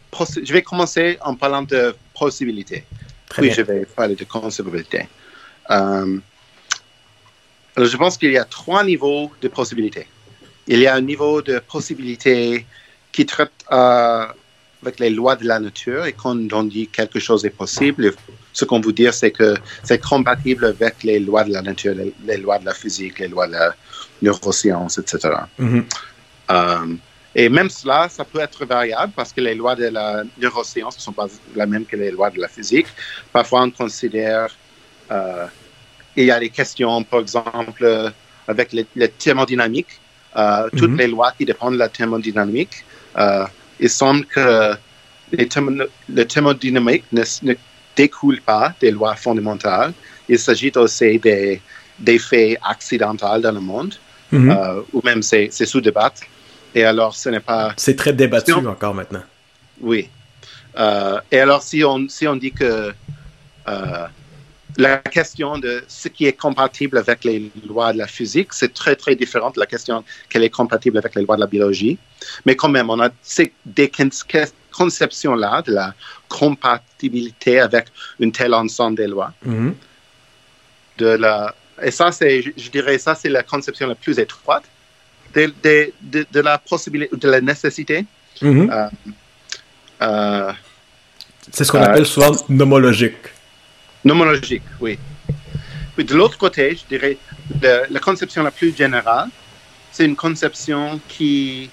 Je vais commencer en parlant de possibilité. puis je vais parler de concevabilité. Euh, alors, je pense qu'il y a trois niveaux de possibilité. Il y a un niveau de possibilité qui traite euh, avec les lois de la nature et quand on dit quelque chose est possible, ce qu'on veut dire, c'est que c'est compatible avec les lois de la nature, les, lois de la physique, les lois de la neuroscience, etc. Et même cela, ça peut être variable parce que les lois de la neuroscience ne sont pas les mêmes que les lois de la physique. Parfois, on considère, euh, il y a des questions, par exemple, avec le, thermodynamique, euh, toutes mhm. les lois qui dépendent de la thermodynamique. Euh, il semble que les le thermodynamique ne, ne, découle pas des lois fondamentales. Il s'agit aussi des, des faits accidentels dans le monde, mhm. euh, ou même c'est sous débat. Et alors, ce n'est pas. C'est très débattu encore maintenant. Oui. Euh, et alors, si on, si on dit que euh, la question de ce qui est compatible avec les lois de la physique, c'est très, très différent de la question qu'elle est compatible avec les lois de la biologie. Mais quand même, on a ces, des conceptions-là de la compatibilité avec un tel ensemble des lois. Mm-hmm. De la, et ça, c'est, je dirais, ça, c'est la conception la plus étroite de, de, de, la possibilité, de la nécessité. Mm-hmm. Euh, euh, c'est ce qu'on appelle euh, souvent nomologique. Nomologique, oui. De l'autre côté, je dirais, la conception la plus générale, c'est une conception qui,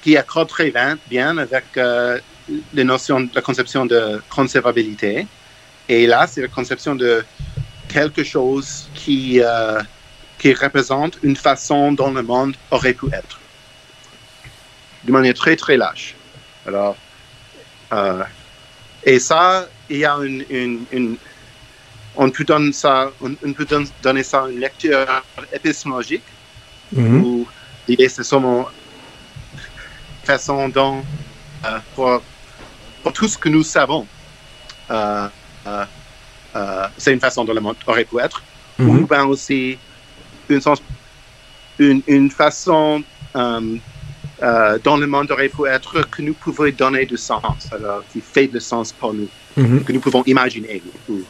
qui accorde très bien avec euh, les la conception de conservabilité. Et là, c'est la conception de quelque chose qui, euh, qui représente une façon dont le monde aurait pu être. De manière très, très lâche. Alors, euh, et ça, il y a une on peut donner ça, on, peut donner ça une lecture épistémologique, mm où l'idée c'est seulement façon dont, euh, pour, pour, tout ce que nous savons, euh, euh, c'est une façon dont le monde aurait pu être, ou mhm. bien aussi une, sens, une, une façon dont le monde aurait pu être que nous pouvons donner du sens, alors qui fait du sens pour nous, mhm. que nous pouvons imaginer ou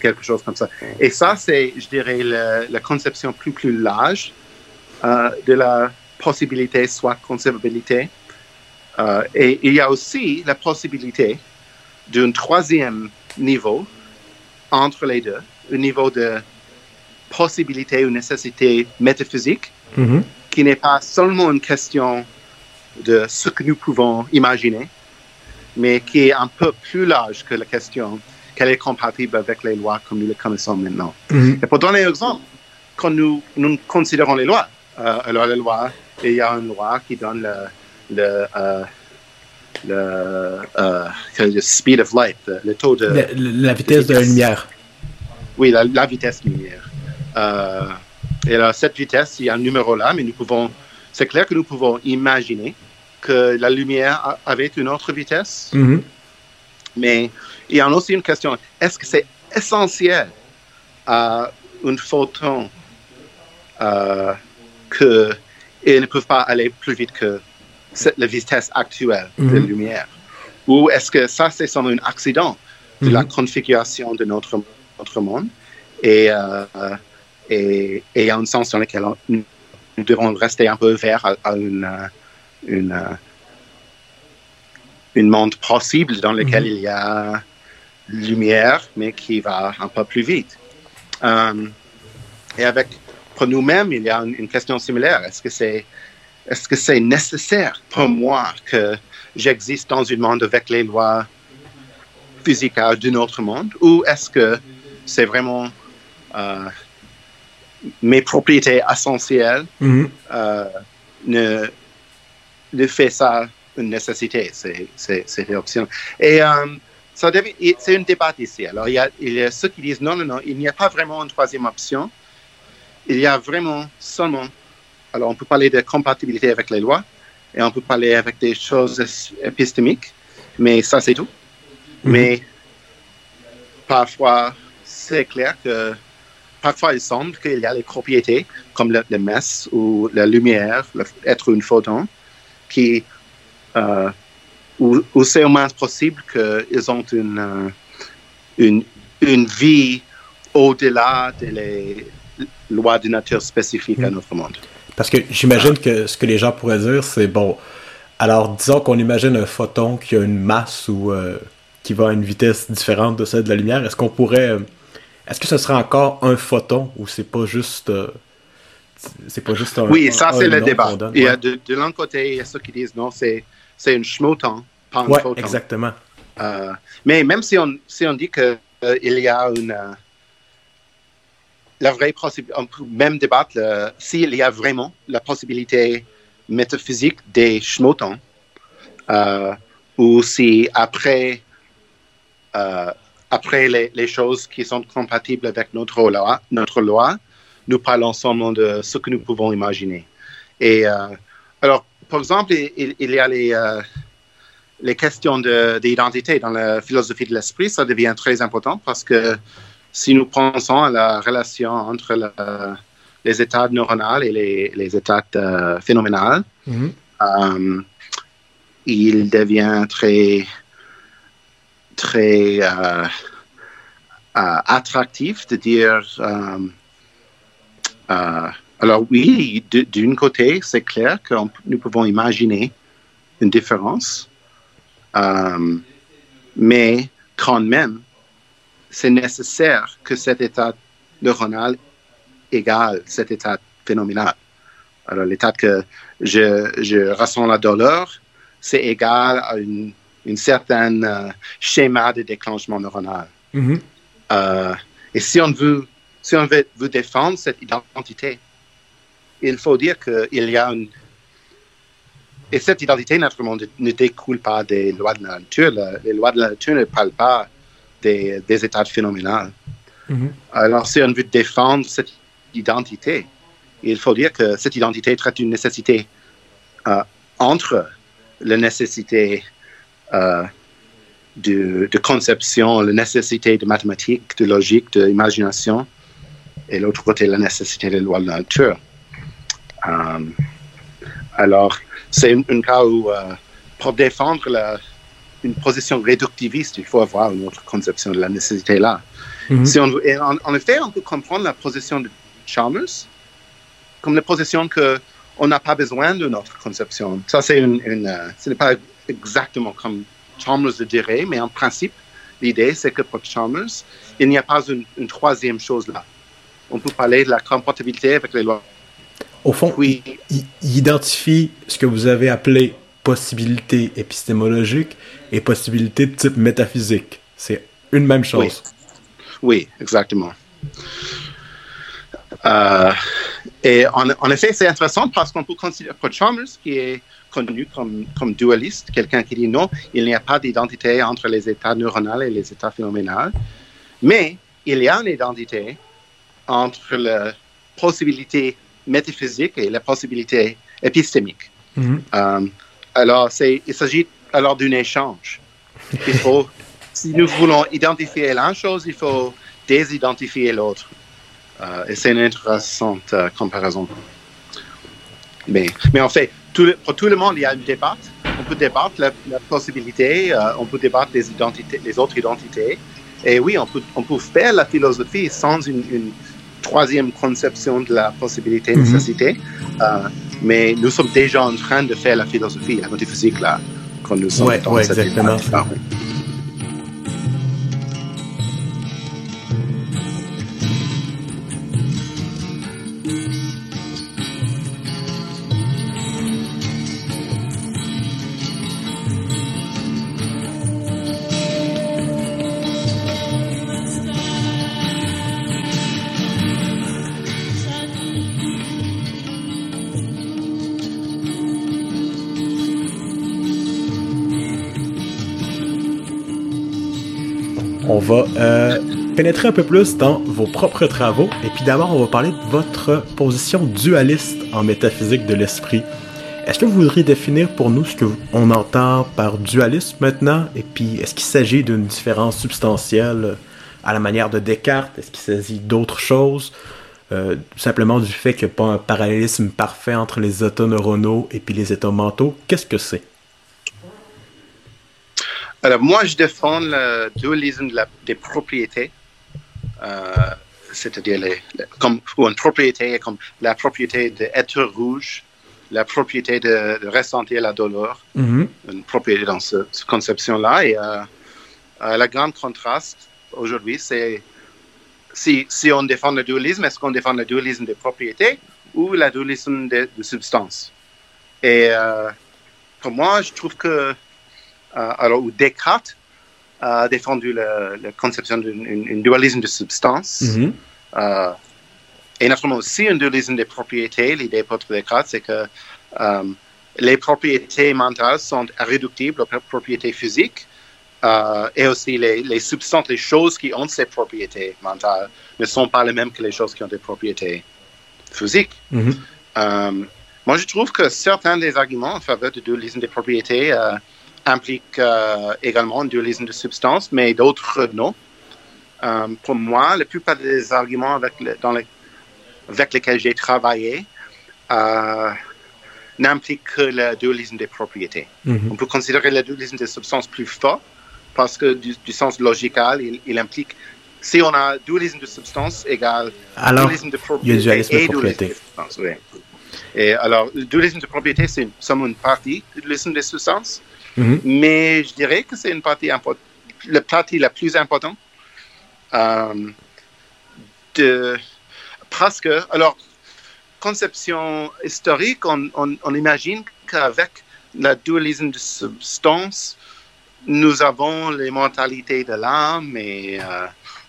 quelque chose comme ça. Et ça, c'est, je dirais, la conception plus, plus large euh, de la possibilité, soit conservabilité. Euh, et il y a aussi la possibilité d'un troisième niveau entre les deux, un niveau de possibilité ou nécessité métaphysique, mm-hmm. qui n'est pas seulement une question de ce que nous pouvons imaginer, mais qui est un peu plus large que la question qu'elle est compatible avec les lois comme nous les connaissons maintenant. Mhm. Et pour donner un exemple, quand nous, nous considérons les lois, euh, alors les lois, il y a une loi qui donne le, le, euh, le, euh, speed of light, le taux de... la vitesse de la lumière. Oui, la, la vitesse de la lumière. et alors, cette vitesse, il y a un numéro là, mais nous pouvons... C'est clair que nous pouvons imaginer que la lumière avait une autre vitesse, mhm. mais il y a aussi une question, est-ce que c'est essentiel à une photon euh, qu'ils ne peuvent pas aller plus vite que la vitesse actuelle de la mhm. lumière? Ou est-ce que ça, c'est seulement un accident de la mhm. configuration de notre, notre monde? Et, euh, et, il y a un sens dans lequel nous, devons rester un peu vers à, une, une, une, monde possible dans lequel mhm. il y a lumière, mais qui va un peu plus vite. Euh, et avec, pour nous-mêmes, il y a une, question similaire. Est-ce que c'est est-ce que c'est nécessaire pour moi que j'existe dans un monde avec les lois physiques d'un autre monde? Ou est-ce que c'est vraiment euh, mes propriétés essentielles mm-hmm. euh, ne, ne fait ça une nécessité, c'est une option. Et c'est un débat ici. Alors, il y, a, ceux qui disent non, non, non, il n'y a pas vraiment une troisième option. Il y a vraiment seulement. Alors, on peut parler de compatibilité avec les lois et on peut parler avec des choses épistémiques, mais ça, c'est tout. Mhm. Mais parfois, c'est clair que parfois, il semble qu'il y a les propriétés comme le, le ou la lumière, être une photon, qui. Euh, ou, c'est au moins possible qu'ils ont une, euh, une, une vie au-delà des lois de nature spécifiques à hmm. notre monde. Parce que j'imagine que ce que les gens pourraient dire, c'est bon, alors disons qu'on imagine un photon qui a une masse ou euh, qui va à une vitesse différente de celle de la lumière, est-ce qu'on pourrait... Euh, est-ce que ce serait encore un photon ou c'est pas juste... C'est pas juste un. Oui, ça, c'est le débat. a ouais. de, de l'un côté, il y a ceux qui disent non, c'est c'est un schmoton, pas un Ouais, photon. exactement. Euh, mais même si on, si on dit qu'il il y a une. euh, la vraie possibilité, on peut même débattre le- s'il y a vraiment la possibilité métaphysique des schmotons, euh, ou si après, euh, après les, les choses qui sont compatibles avec notre loi, notre loi, nous parlons seulement de ce que nous pouvons imaginer. Et euh, alors, par exemple, il, y a les, euh, les questions de- d'identité dans la philosophie de l'esprit, ça devient très important parce que si nous pensons à la relation entre la- les états neuronaux et les, les états euh, phénoménaux, Mhm. euh, il devient très, très euh, euh, attractif de dire. Alors oui, d- d'un côté, c'est clair que nous pouvons imaginer une différence, euh, mais quand même, c'est nécessaire que cet état neuronal égale cet état phénoménal. Alors l'état que je, je ressens la douleur, c'est égal à une, une certaine euh, schéma de déclenchement neuronal. Mhm. Euh, et si on veut, si on veut, veut défendre cette identité, il faut dire qu'il y a une. Et cette identité, naturellement, ne, découle pas des lois de la nature. Les lois de la nature ne parlent pas des, des états phénoménaux. Mhm. Alors, si on veut défendre cette identité, il faut dire que cette identité traite une nécessité euh, entre la nécessité euh, de, de conception, la nécessité de mathématiques, de logique, d'imagination, et l'autre côté, la nécessité des lois de la nature. Euh, alors, c'est un, un cas où, euh, pour défendre la- une position réductiviste, il faut avoir une autre conception de la nécessité là. Mhm. Si on et en, en effet, on peut comprendre la position de Chalmers comme la position que on n'a pas besoin de notre conception. Ça, c'est une, une, euh, ce n'est pas exactement comme Chalmers le dirait, mais en principe, l'idée, c'est que pour Chalmers, il n'y a pas une, une troisième chose là. On peut parler de la compatibilité avec les lois. Au fond, Oui, il, il identifie ce que vous avez appelé possibilité épistémologique et possibilité de type métaphysique. C'est une même chose. Oui, exactement. Euh, et en, en effet, c'est intéressant parce qu'on peut considérer pour Chalmers, qui est connu comme, comme dualiste, quelqu'un qui dit non, il n'y a pas d'identité entre les états neuronaux et les états phénoménaux, mais il y a une identité entre la possibilité métaphysique et la possibilité épistémique. Mhm. Euh, alors, il s'agit alors d'un échange. Il faut, *laughs* si nous voulons identifier la chose, il faut désidentifier l'autre. Euh, et c'est une intéressante euh, comparaison. Mais, mais en fait, tout le- pour tout le monde, il y a un débat. On peut débattre la, la possibilité, euh, on peut débattre les, identités, les autres identités. Et oui, on peut, on peut faire la philosophie sans une, une troisième conception de la possibilité, Mhm. nécessité. Euh, mais nous sommes déjà en train de faire la philosophie, la métaphysique, là, quand nous sommes Ouais, dans ouais, cette exactement. Va euh, pénétrer un peu plus dans vos propres travaux. Et puis d'abord, on va parler de votre position dualiste en métaphysique de l'esprit. Est-ce que vous voudriez définir pour nous ce qu'on entend par dualisme maintenant? Et puis, est-ce qu'il s'agit d'une différence substantielle à la manière de Descartes? Est-ce qu'il s'agit d'autre chose? Euh, simplement du fait qu'il n'y a pas un parallélisme parfait entre les états neuronaux et puis les états mentaux. Qu'est-ce que c'est? Alors, moi, je défends le dualisme de la- des propriétés, euh, c'est-à-dire les, les- comme, ou une propriété comme la propriété d'être rouge, la propriété de, de ressentir la douleur, Mhm. une propriété dans ce- cette conception-là. Et euh, euh, le grand contraste aujourd'hui, c'est si, si on défend le dualisme, est-ce qu'on défend le dualisme des propriétés ou le dualisme de, de substance. Et euh, pour moi, je trouve que, alors, où Descartes a défendu la, la conception d'un dualisme de substance, Mhm. euh, et naturellement aussi un dualisme des propriétés. L'idée pour Descartes, c'est que euh, les propriétés mentales sont irréductibles aux pro- propriétés physiques. euh, et aussi les, les substances, les choses qui ont ces propriétés mentales ne sont pas les mêmes que les choses qui ont des propriétés physiques. Mhm. Euh, moi, je trouve que certains des arguments en faveur du dualisme des propriétés euh, impliquent euh, également un dualisme de substance, mais d'autres non. Euh, pour moi, la plupart des arguments avec, le- dans les- avec lesquels j'ai travaillé euh, n'impliquent que le dualisme des propriétés. Mhm. On peut considérer le dualisme des substances plus fort parce que du, du sens logical, il, il implique si on a dualisme de substance égale Alors, dualisme de propriété et dualisme de substance, oui. Et alors, le dualisme de propriété, c'est seulement une partie du dualisme des substances, Mhm. mais je dirais que c'est une partie importante, la partie la plus importante euh, de parce que, alors, conception historique, on, on, on imagine qu'avec le dualisme de substance, nous avons les mentalités de l'âme et euh,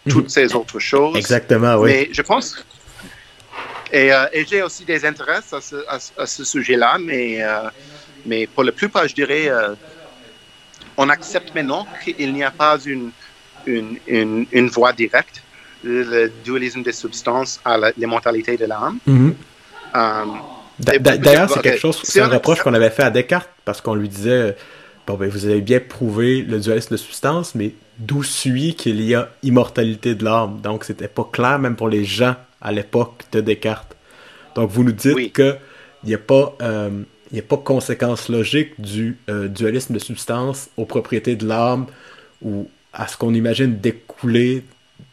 toutes ces autres choses. Exactement, oui. Mais je pense. Et, euh, et j'ai aussi des intérêts à ce, à ce- à ce sujet-là, mais, euh, mais pour la plupart, je dirais, on accepte maintenant qu'il n'y a pas une, une, une, une voie directe, le dualisme des substances à la, les mentalités de l'âme. Mhm. Euh, D'ailleurs, c'est quelque chose, c'est un reproche qu'on avait fait à Descartes parce qu'on lui disait bon ben vous avez bien prouvé le dualisme de substance, mais d'où suit qu'il y a immortalité de l'âme Donc c'était pas clair même pour les gens à l'époque de Descartes. Donc vous nous dites Oui. que il n'y a pas euh, il y a pas conséquence logique du euh, dualisme de substance aux propriétés de l'âme ou à ce qu'on imagine découler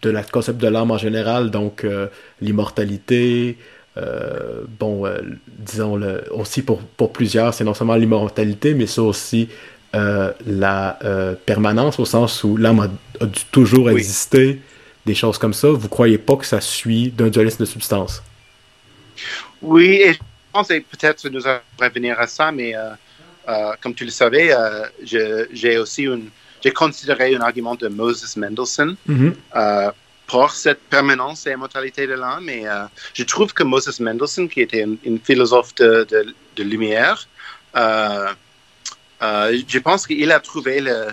de la concept de l'âme en général, donc euh, l'immortalité, euh, bon, euh, disons le, aussi pour, pour plusieurs, c'est non seulement l'immortalité, mais c'est aussi la permanence au sens où l'âme a, a dû toujours Oui. exister, des choses comme ça. Vous croyez pas que ça suit d'un dualisme de substance? Oui, et pense que peut-être nous allons revenir à ça, mais euh, euh, comme tu le savais, euh, j'ai aussi une, j'ai considéré un argument de Moses Mendelssohn euh, pour cette permanence et immortalité de l'âme. Et je trouve que Moses Mendelssohn, qui était un, un philosophe de, de, de lumière, je pense qu'il a trouvé le,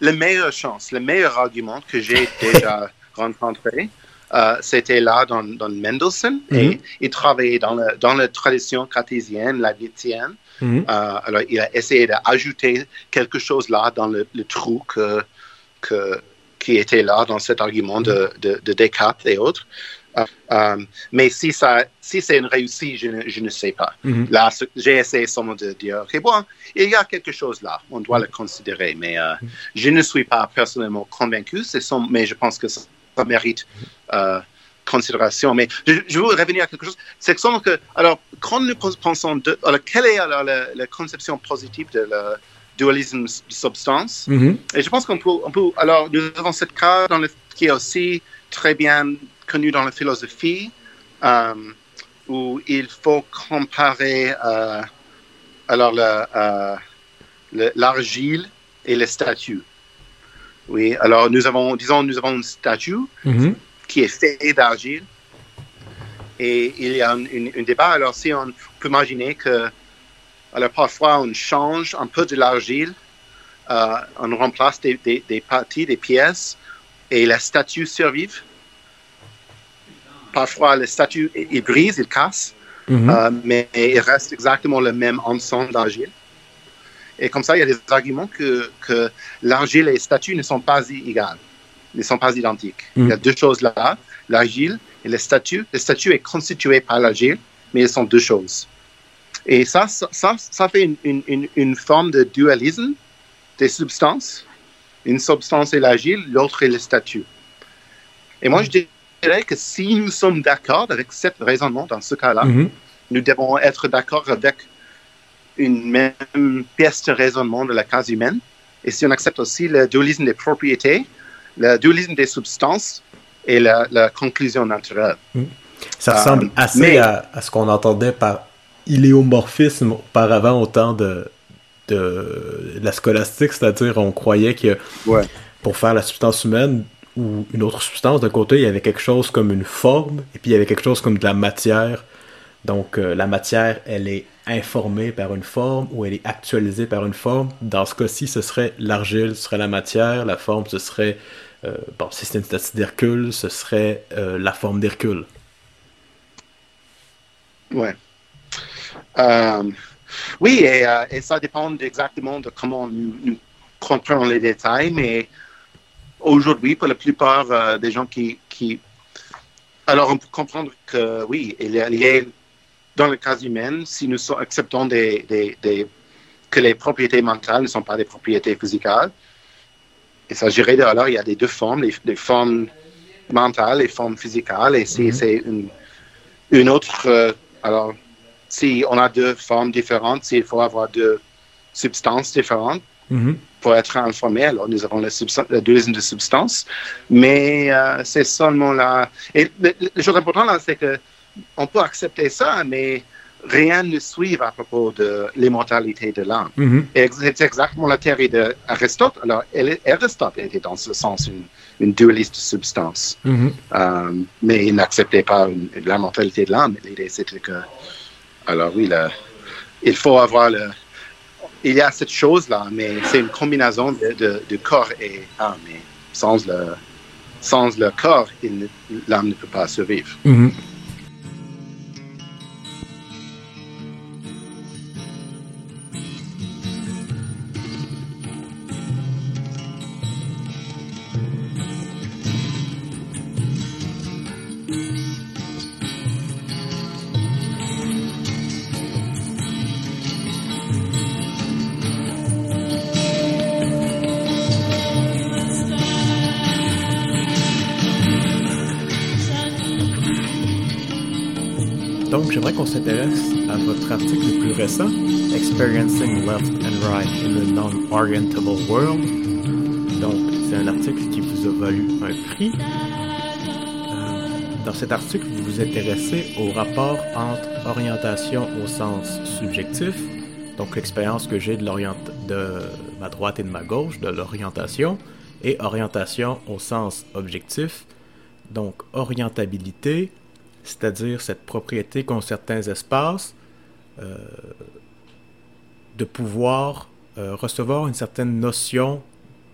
le meilleure chance, le meilleur argument que j'ai *laughs* déjà rencontré. Euh, c'était là dans, dans Mendelssohn Mhm. et il travaillait dans, le, dans la tradition cartésienne, la Wittgenstein. Mhm. Euh, alors, il a essayé d'ajouter quelque chose là dans le, le trou que, que, qui était là dans cet argument de, de, de Descartes et autres. Euh, mais si, ça, si c'est une réussite, je ne, je ne sais pas. Mhm. Là, j'ai essayé seulement de dire, OK, bon, il y a quelque chose là, on doit le considérer, mais euh, je ne suis pas personnellement convaincu, mais je pense que ça, mérite euh, considération. Mais je, je veux revenir à quelque chose, c'est que, alors, quand nous pensons, de, alors, quelle est alors la, la conception positive de le dualisme de substance? Mhm. et je pense qu'on peut, on peut, alors, nous avons cette dans le, qui est aussi très bien connu dans la philosophie, euh, où il faut comparer, euh, alors, euh, le- l'argile et les statues. Oui, alors nous avons, disons, nous avons une statue Mhm. qui est faite d'argile. Et il y a un, débat. Alors, si on peut imaginer que, alors parfois, on change un peu de l'argile, euh, on remplace des, des- des parties, des pièces, et la statue survive. Parfois, la statue, il il brise, il casse, Mhm. euh, mais il reste exactement le même ensemble d'argile. Et comme ça, il y a des arguments que, que l'argile et les statues ne sont pas égales, ne sont pas identiques. Mm. Il y a deux choses là, l'argile et les statues. Les statues est constituée par l'argile, mais elles sont deux choses. Et ça, ça, ça, ça fait une, une, une, une forme de dualisme des substances. Une substance est l'argile, l'autre est les statues. Et moi, je dirais que si nous sommes d'accord avec ce raisonnement dans ce cas-là, Mhm. nous devons être d'accord avec une même pièce de raisonnement de la case humaine. Et si on accepte aussi le dualisme des propriétés, le dualisme des substances et la, la conclusion naturelle. Ça ressemble assez à, à, ce qu'on entendait par iléomorphisme auparavant au temps de, de, la scolastique, c'est-à-dire on croyait que pour faire la substance humaine ou une autre substance, d'un côté, il y avait quelque chose comme une forme, et puis il y avait quelque chose comme de la matière. Donc euh, la matière, elle est informée par une forme ou elle est actualisée par une forme. Dans ce cas-ci, ce serait l'argile, ce serait la matière, la forme, ce serait, euh, bon, si c'est une statue d'Hercule, ce serait euh, la forme d'Hercule. Ouais. Oui, euh, et, ça dépend exactement de comment nous, comprenons les détails, mais aujourd'hui, pour la plupart des gens qui, Alors, on peut comprendre que oui, il y a, dans le cas humain, si nous acceptons des, que les propriétés mentales ne sont pas des propriétés physiques, il s'agirait de, alors, il y a des deux formes, les, formes mentales et formes physiques, et si mm-hmm. c'est une, une, autre, euh, alors, si on a deux formes différentes, s'il faut avoir deux substances différentes mm-hmm. pour être informé, alors nous avons la, deuxième de substance. Mais euh, c'est seulement là. Et le, chose importante là, c'est que on peut accepter ça, mais rien ne suit à propos de l'immortalité de l'âme. Et c'est exactement la théorie d'Aristote. Alors, Aristote était dans ce sens une, une dualiste de substance. Mm-hmm. Euh, mais il n'acceptait pas l'immortalité de l'âme. L'idée, c'était que alors oui, il faut avoir le... Il y a cette chose-là, mais c'est une combinaison de, corps et âme. Mais sans le, sans le corps, l'âme ne peut pas survivre. J'aimerais qu'on s'intéresse à votre article le plus récent, Experiencing Left and Right in the Non-Orientable World. Donc, c'est un article qui vous a valu un prix. Euh, dans cet article, vous vous intéressez au rapport entre orientation au sens subjectif, donc l'expérience que j'ai de, de ma droite et de ma gauche, de l'orientation, et orientation au sens objectif, donc orientabilité, c'est-à-dire cette propriété qu'ont certains espaces euh, de pouvoir euh, recevoir une certaine notion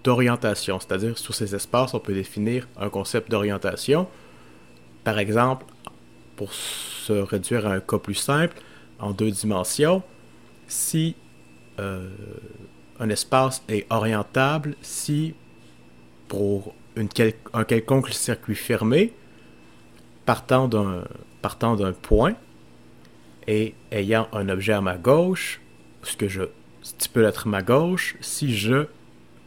d'orientation. C'est-à-dire sur ces espaces, on peut définir un concept d'orientation. Par exemple, pour se réduire à un cas plus simple, en deux dimensions, si euh, un espace est orientable, si pour un quelconque circuit fermé, partant d'un point et ayant un objet à ma gauche, ce que je stipule être ma gauche, si je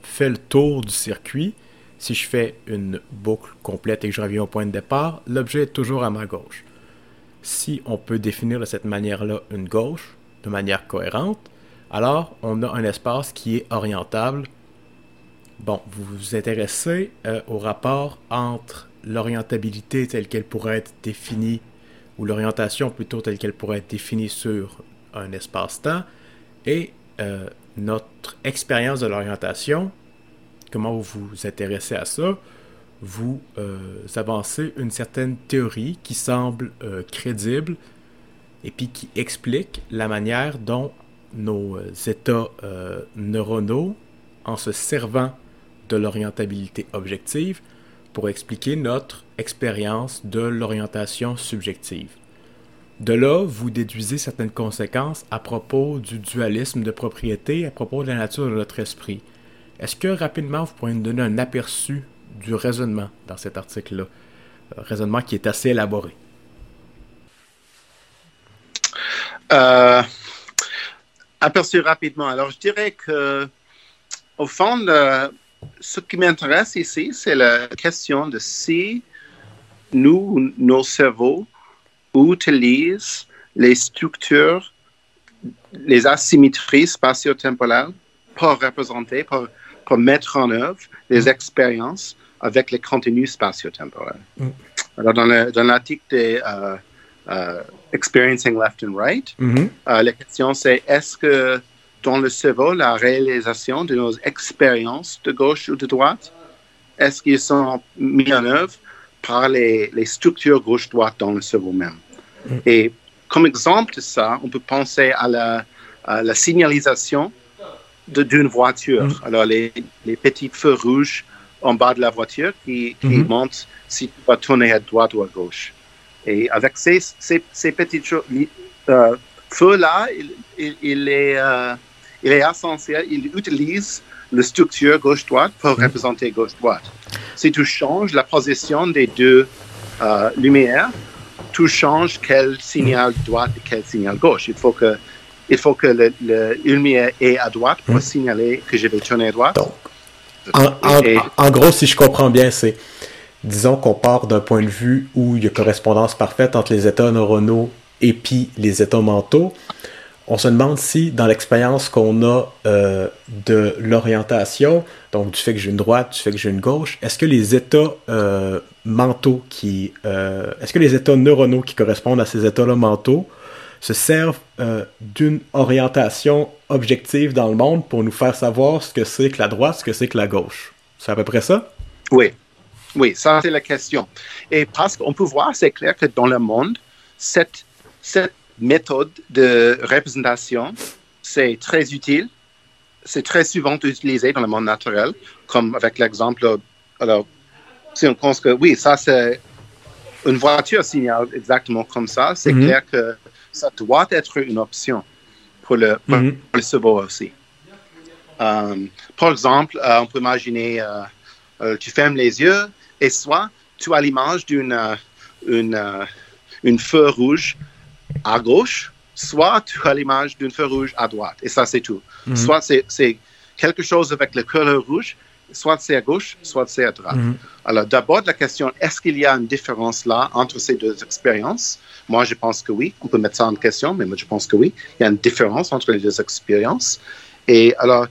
fais le tour du circuit, si je fais une boucle complète et que je reviens au point de départ, l'objet est toujours à ma gauche. Si on peut définir de cette manière-là une gauche de manière cohérente, alors on a un espace qui est orientable. Bon, vous vous intéressez euh, au rapport entre l'orientabilité telle qu'elle pourrait être définie, ou l'orientation plutôt telle qu'elle pourrait être définie sur un espace-temps, et euh, notre expérience de l'orientation, comment vous vous intéressez à ça, vous euh, avancez une certaine théorie qui semble euh, crédible et puis qui explique la manière dont nos états neuronaux, en se servant de l'orientabilité objective, pour expliquer notre expérience de l'orientation subjective. De là, vous déduisez certaines conséquences à propos du dualisme de propriété, à propos de la nature de notre esprit. Est-ce que rapidement vous pourriez nous donner un aperçu du raisonnement dans cet article-là? Un raisonnement qui est assez élaboré. Euh, aperçu rapidement. Alors, je dirais que, au fond, ce qui m'intéresse ici, c'est la question de si nous, nos cerveaux, utilisent les structures, les asymétries spatio-temporelles pour représenter, pour, pour, mettre en œuvre les mm. expériences avec les contenus spatio-temporels. Mm. Alors, dans l'article des Experiencing Left and Right, Mhm. la question c'est est-ce que dans le cerveau, la réalisation de nos expériences de gauche ou de droite, est-ce qu'ils sont mis en œuvre par les, les structures gauche-droite dans le cerveau même? Et comme exemple de ça, on peut penser à la, à la signalisation d'une voiture. Mhm. Alors, les, les petits feux rouges en bas de la voiture qui, qui Mhm. montrent si tu vas tourner à droite ou à gauche. Et avec ces, ces, ces petits euh, feux-là, il, il, il est, euh, il est essentiel. Il utilise la structure gauche-droite pour Mhm. représenter gauche-droite. Si tu changes la position des deux euh, lumières, tu changes quel signal droite et quel signal gauche. Il faut que, il faut que le, le lumière est à droite pour Mhm. signaler que je vais tourner à droite. Donc, en, en- Et- en gros, si je comprends bien, c'est, disons qu'on part d'un point de vue où il y a correspondance parfaite entre les états neuronaux et puis les états mentaux. On se demande si, dans l'expérience qu'on a euh, de l'orientation, donc du fait que j'ai une droite, du fait que j'ai une gauche, est-ce que les états euh, mentaux qui, euh, est-ce que les états neuronaux qui correspondent à ces états-là mentaux se servent d'une orientation objective dans le monde pour nous faire savoir ce que c'est que la droite, ce que c'est que la gauche? C'est à peu près ça? Oui, oui, ça c'est la question. Et parce qu'on peut voir, c'est clair que dans le monde, cette, cette méthode de représentation, c'est très utile. C'est très souvent utilisé dans le monde naturel, comme avec l'exemple, alors, si on pense que oui, ça c'est une voiture signale exactement comme ça, c'est Mhm. clair que ça doit être une option pour le, pour Mhm. le cerveau aussi. Euh, par exemple, euh, on peut imaginer, euh, tu fermes les yeux et soit tu as l'image d'une une, une feu rouge à gauche, soit tu as l'image d'une feu rouge à droite. Et ça, c'est tout. Mhm. Soit c'est- quelque chose avec le couleur rouge, soit c'est à gauche, soit c'est à droite. Mhm. Alors, d'abord, la question, est-ce qu'il y a une différence là entre ces deux expériences? Moi, je pense que oui. On peut mettre ça en question, mais moi, je pense que oui. Il y a une différence entre les deux expériences. Et alors,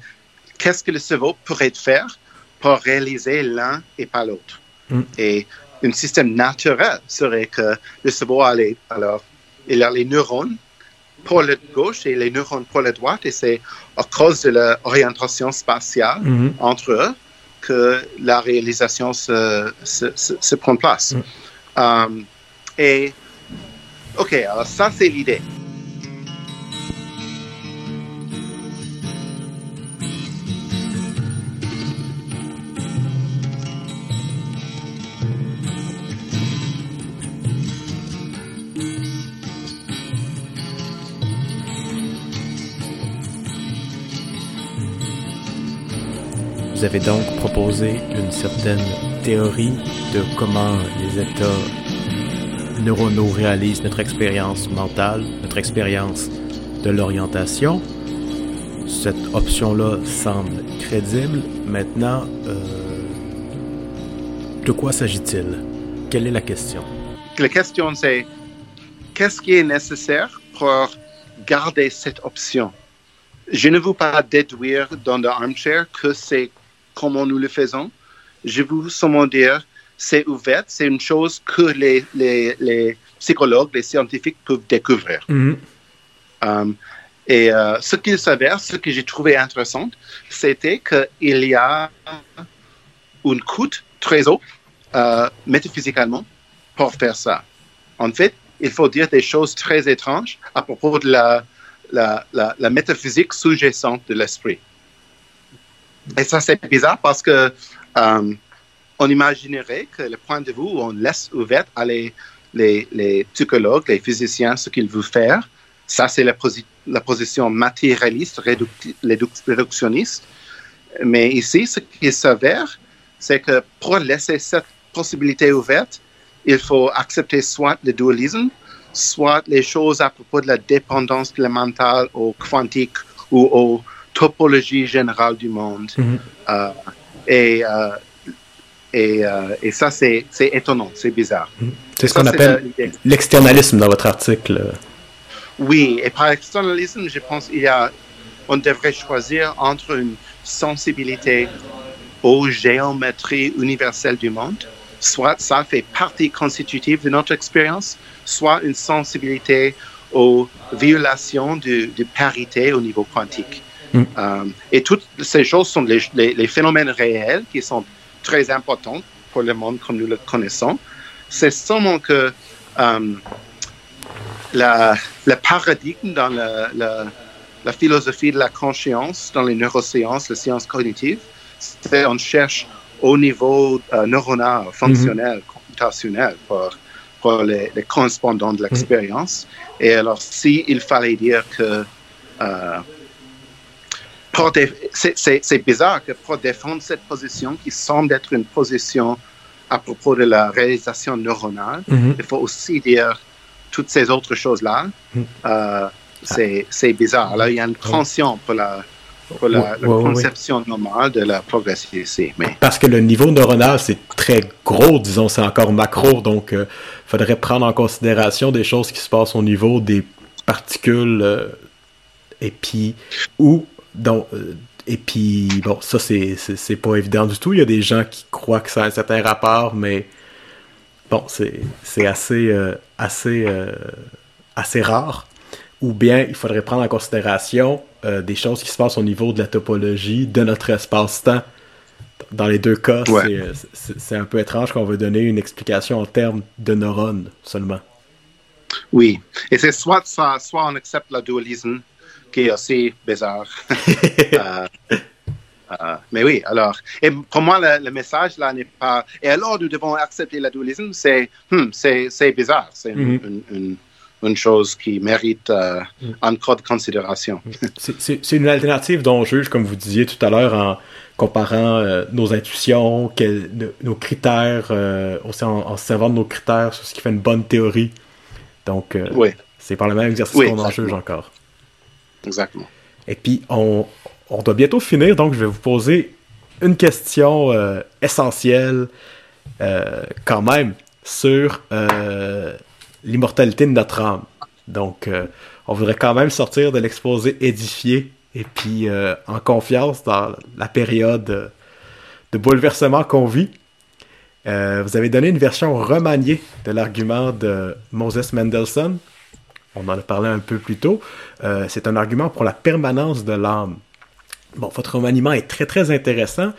qu'est-ce que le cerveau pourrait faire pour réaliser l'un et pas l'autre? Mm. Et un système naturel serait que le cerveau a les, alors, il a les neurones pour la gauche et les neurones pour la droite, et c'est à cause de l'orientation spatiale Mhm. entre eux que la réalisation se, se, se, se prend place. Mm. Um, et, OK, alors ça, c'est l'idée. Proposé une certaine théorie de comment les états neuronaux réalisent notre expérience mentale, notre expérience de l'orientation. Cette option-là semble crédible. Maintenant, euh, de quoi s'agit-il? Quelle est la question? La question, c'est qu'est-ce qui est nécessaire pour garder cette option? Je ne veux pas déduire dans le armchair que c'est comment nous le faisons. Je veux seulement dire c'est ouvert, c'est une chose que les, les, les psychologues, les scientifiques peuvent découvrir. Um, et euh, ce qu'il s'avère, ce que j'ai trouvé intéressant, c'était qu'il y a une coûte très haute euh, métaphysiquement pour faire ça. En fait, il faut dire des choses très étranges à propos de la, la, la, la métaphysique sous-jacente de l'esprit. Et ça, c'est bizarre parce que euh, on imaginerait que le point de vue où on laisse ouvert à les, les, psychologues, les physiciens, ce qu'ils veulent faire, ça, c'est la, la, position matérialiste, réductionniste. Mais ici, ce qui s'avère, c'est que pour laisser cette possibilité ouverte, il faut accepter soit le dualisme, soit les choses à propos de la dépendance mentale au quantique ou aux topologies générales du monde. Mm -hmm. euh, et, euh, et, euh, et, ça, c'est étonnant, c'est bizarre. Mm -hmm. C'est ce qu'on appelle l'externalisme dans votre article. Oui, et par externalisme, je pense qu'il y a, on devrait choisir entre une sensibilité aux géométries universelles du monde soit ça fait partie constitutive de notre expérience, soit une sensibilité aux violations de, de parité au niveau quantique. Mm. Euh, et toutes ces choses sont les, les- les phénomènes réels qui sont très importants pour le monde comme nous le connaissons. C'est seulement que euh, la, le paradigme dans la, la- la philosophie de la conscience, dans les neurosciences, les sciences cognitives, c'est on cherche au niveau euh, neuronal, fonctionnel, computationnel pour, pour les, les correspondants de l'expérience. Et alors, si il fallait dire que euh, c'est- bizarre que pour défendre cette position qui semble être une position à propos de la réalisation neuronale, Mhm. il faut aussi dire toutes ces autres choses-là. Mm. Euh, c'est bizarre. Alors, il y a une tension pour la, pour conception normale de la progressivité. Mais Parce que le niveau neuronal, c'est très gros, disons, c'est encore macro, donc il faudrait prendre en considération des choses qui se passent au niveau des particules, euh, et puis, ou, donc, euh, et puis, bon, ça, c'est pas évident du tout. Il y a des gens qui croient que ça a un certain rapport, mais bon, c'est assez, euh, assez, euh, assez rare. Ou bien, il faudrait prendre en considération euh, des choses qui se passent au niveau de la topologie de notre espace-temps. Dans les deux cas, Ouais. c'est un peu étrange qu'on veut donner une explication en termes de neurones seulement. oui. Et c'est soit ça, soit on accepte le dualisme, qui est aussi bizarre. *laughs* Euh, euh, mais oui, alors, et pour moi, le, le message là n'est pas. Et alors, nous devons accepter le dualisme, c'est hmm, c'est bizarre. C'est une, Mhm. une, une- une chose qui mérite euh, Mhm. encore de considération. C'est- C'est une alternative dont on juge, comme vous disiez tout à l'heure, en comparant euh, nos intuitions, nos- critères, euh, aussi en, en se servant de nos critères sur ce qui fait une bonne théorie. Donc, euh, Oui, c'est par le même exercice Oui, qu'on en juge encore. Exactement. Et puis, on, doit bientôt finir, donc je vais vous poser une question euh, essentielle, euh, quand même, sur euh, l'immortalité de notre âme. Donc, on voudrait quand même sortir de l'exposé édifié et puis en confiance dans la période de bouleversement qu'on vit. Vous avez donné une version remaniée de l'argument de Moses Mendelssohn. On en a parlé un peu plus tôt. Euh, c'est un argument pour la permanence de l'âme. Bon, votre remaniement est très très intéressant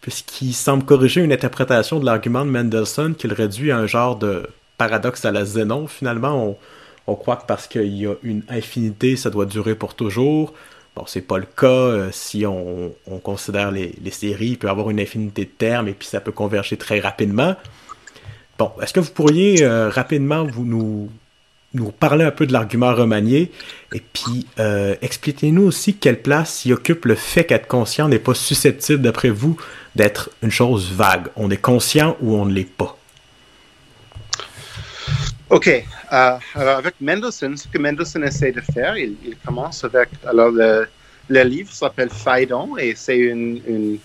puisqu'il semble corriger une interprétation de l'argument de Mendelssohn qu'il réduit à un genre de paradoxe à la Zénon. Finalement, on, croit que parce qu'il y a une infinité, ça doit durer pour toujours. Bon, c'est pas le cas euh, si on, on considère les, les séries. Il peut y avoir une infinité de termes et puis ça peut converger très rapidement. Bon, est-ce que vous pourriez euh, rapidement vous nous, nous parler un peu de l'argument remanié et puis euh, expliquez-nous aussi quelle place y occupe le fait qu'être conscient n'est pas susceptible, d'après vous, d'être une chose vague. On est conscient ou on ne l'est pas? OK. euh, alors, avec Mendelssohn, ce que Mendelssohn essaie de faire, il, il commence avec. Alors, le, le livre s'appelle Phaidon et c'est une, une,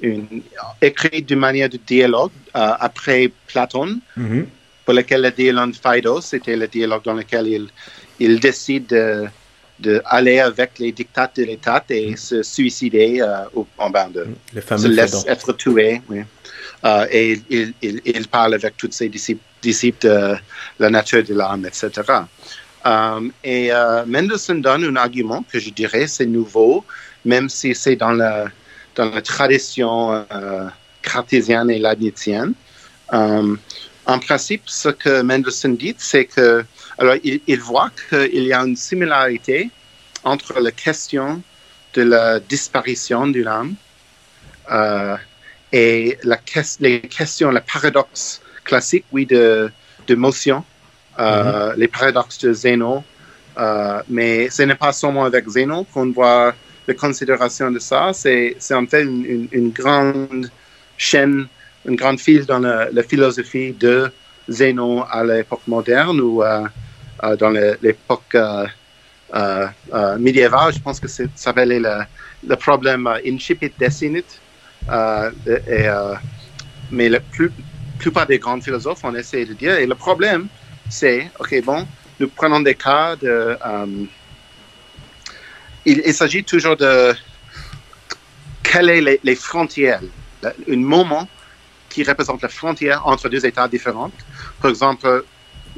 une- écrit d'une manière de dialogue euh, après Platon, pour lequel le dialogue Phaedo, c'était le dialogue dans lequel il, il décide de, de aller avec les dictats de l'État et se suicider euh, en bas de, Le se laisse Phaidon. être tué. oui. Euh, et il, il, il parle avec tous ses disciples, disciples de la nature de l'âme, etc. Euh, et euh, Mendelssohn donne un argument que je dirais c'est nouveau, même si c'est dans la, dans la tradition euh, cartésienne et leibnizienne. Euh, en principe, ce que Mendelssohn dit, c'est que, alors, il, il voit qu'il y a une similarité entre la question de la disparition de l'âme euh, et la ques- les questions, le paradoxe classique, oui, de, de motion, euh, les paradoxes de Zeno. Euh, mais ce n'est pas seulement avec Zeno qu'on voit la considération de ça, c'est c'est en fait une, une- une grande chaîne, une grande file dans la, philosophie de Zeno à l'époque moderne ou euh, euh, dans le- l'époque euh, médiévale. Je pense que ça s'appelait le, le problème incipit decinit. Et, mais la plupart des grands philosophes ont essayé de dire, et le problème, c'est, OK, bon, nous prenons des cas de... il il s'agit toujours de quelles sont les, frontières, un moment qui représente la frontière entre deux États différents. Par exemple,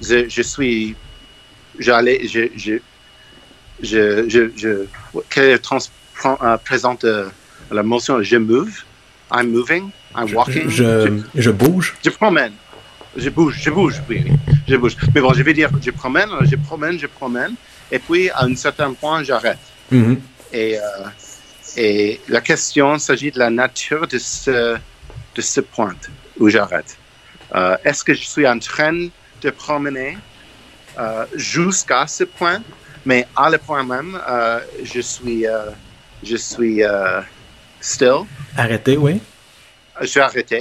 je, je suis, j'allais, je, je, je, je, je, quelle trans, euh, présente euh, la motion je move, I'm moving, I'm walking. Je, je, bouge. Je promène. Je bouge, je bouge, oui, oui, je bouge. Mais bon, je vais dire, je promène, je promène, je promène, et puis à un certain point, j'arrête. Mhm. Et, euh, et la question s'agit de la nature de ce, de ce point où j'arrête. Euh, Est-ce que je suis en train de promener euh, jusqu'à ce point, mais à le point même, euh, je suis, je suis still, Arrêtez, oui. je suis arrêté,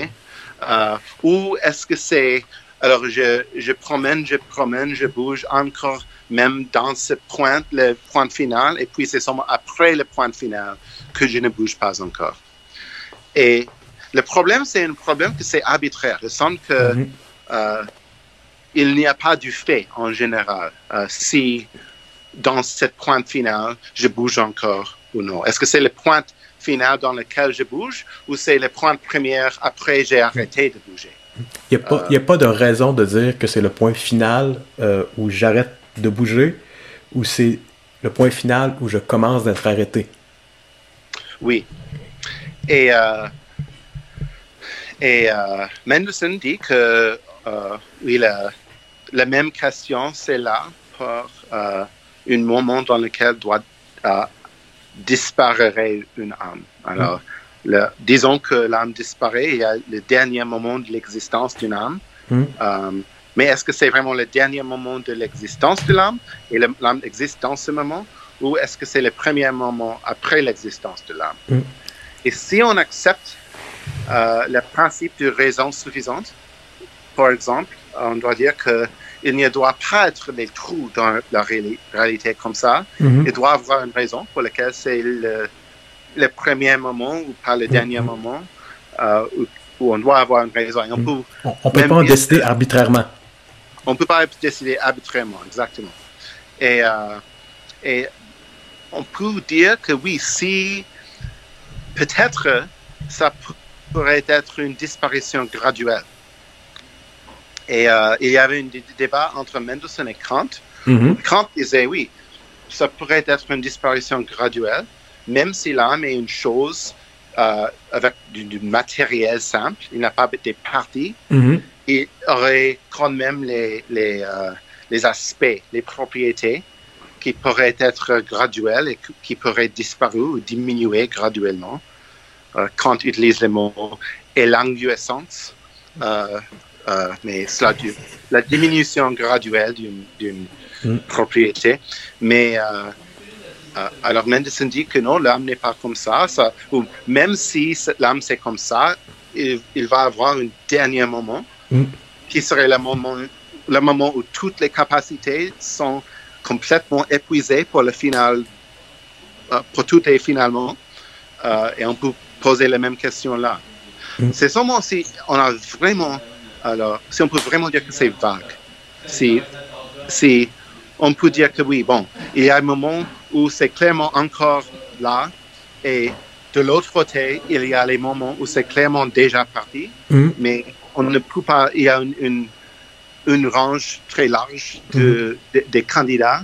ou est-ce que c'est, alors je, je promène, je promène, je bouge encore même dans ce point, le point final, et puis c'est seulement après le point final que je ne bouge pas encore. Et le problème, c'est un problème que c'est arbitraire. Il semble que Mhm. euh, il n'y a pas du fait en général euh, si dans cette pointe finale je bouge encore ou non. Est-ce que c'est le point final dans lequel je bouge ou c'est le point première après j'ai arrêté de bouger? Il n'y a, pas- y a pas de raison de dire que c'est le point final euh, où j'arrête de bouger ou c'est le point final où je commence d'être arrêté. Oui. Et, euh, et euh, Mendelssohn dit que euh, oui, la, la même question, c'est là pour euh, un moment dans lequel doit disparaître une âme. Alors, le- disons que l'âme disparaît, il y a le dernier moment de l'existence d'une âme. Euh, mais est-ce que c'est vraiment le dernier moment de l'existence de l'âme et l'âme existe dans ce moment ou est-ce que c'est le premier moment après l'existence de l'âme? Mm. Et si on accepte euh, le principe de raison suffisante, par exemple, on doit dire que il ne doit pas être des trous dans la réali- réalité comme ça. Mhm. Il doit avoir une raison pour laquelle c'est le, le premier moment ou pas le dernier Mhm. moment euh, où, où on doit avoir une raison. Et on Mhm. peut On ne peut Même pas en décider arbitrairement. on peut pas décider arbitrairement, exactement. Et, euh, et on peut dire que oui, si peut-être ça p- pourrait être une disparition graduelle. Et euh, il y avait un dé- débat entre Mendelssohn et Kant. Mhm. Kant disait oui, ça pourrait être une disparition graduelle, même si l'âme est une chose euh, avec du, du matériel simple, il n'a pas des parties Mhm. il aurait quand même les, les, euh, les aspects, les propriétés qui pourraient être graduelles et qui pourraient disparaître ou diminuer graduellement. Euh, Kant utilise le mot élanguescence, euh, euh, mais cela du, la diminution graduelle d'une Mm. propriété. Mais alors Mendelssohn dit que non, l'âme n'est pas comme ça, ça ou même si l'âme c'est comme ça, il, il va avoir un dernier moment Mm. qui serait le moment, le moment où toutes les capacités sont complètement épuisées pour le final, pour tout et finalement, euh, et on peut poser la même question là. Mm. C'est seulement si on a vraiment, alors, si on peut vraiment dire que c'est vague, si, si on peut dire que oui, bon, il y a un moment où c'est clairement encore là, et de l'autre côté, il y a les moments où c'est clairement déjà parti, Mhm. mais on ne peut pas, il y a une, une, une range très large de, de- des candidats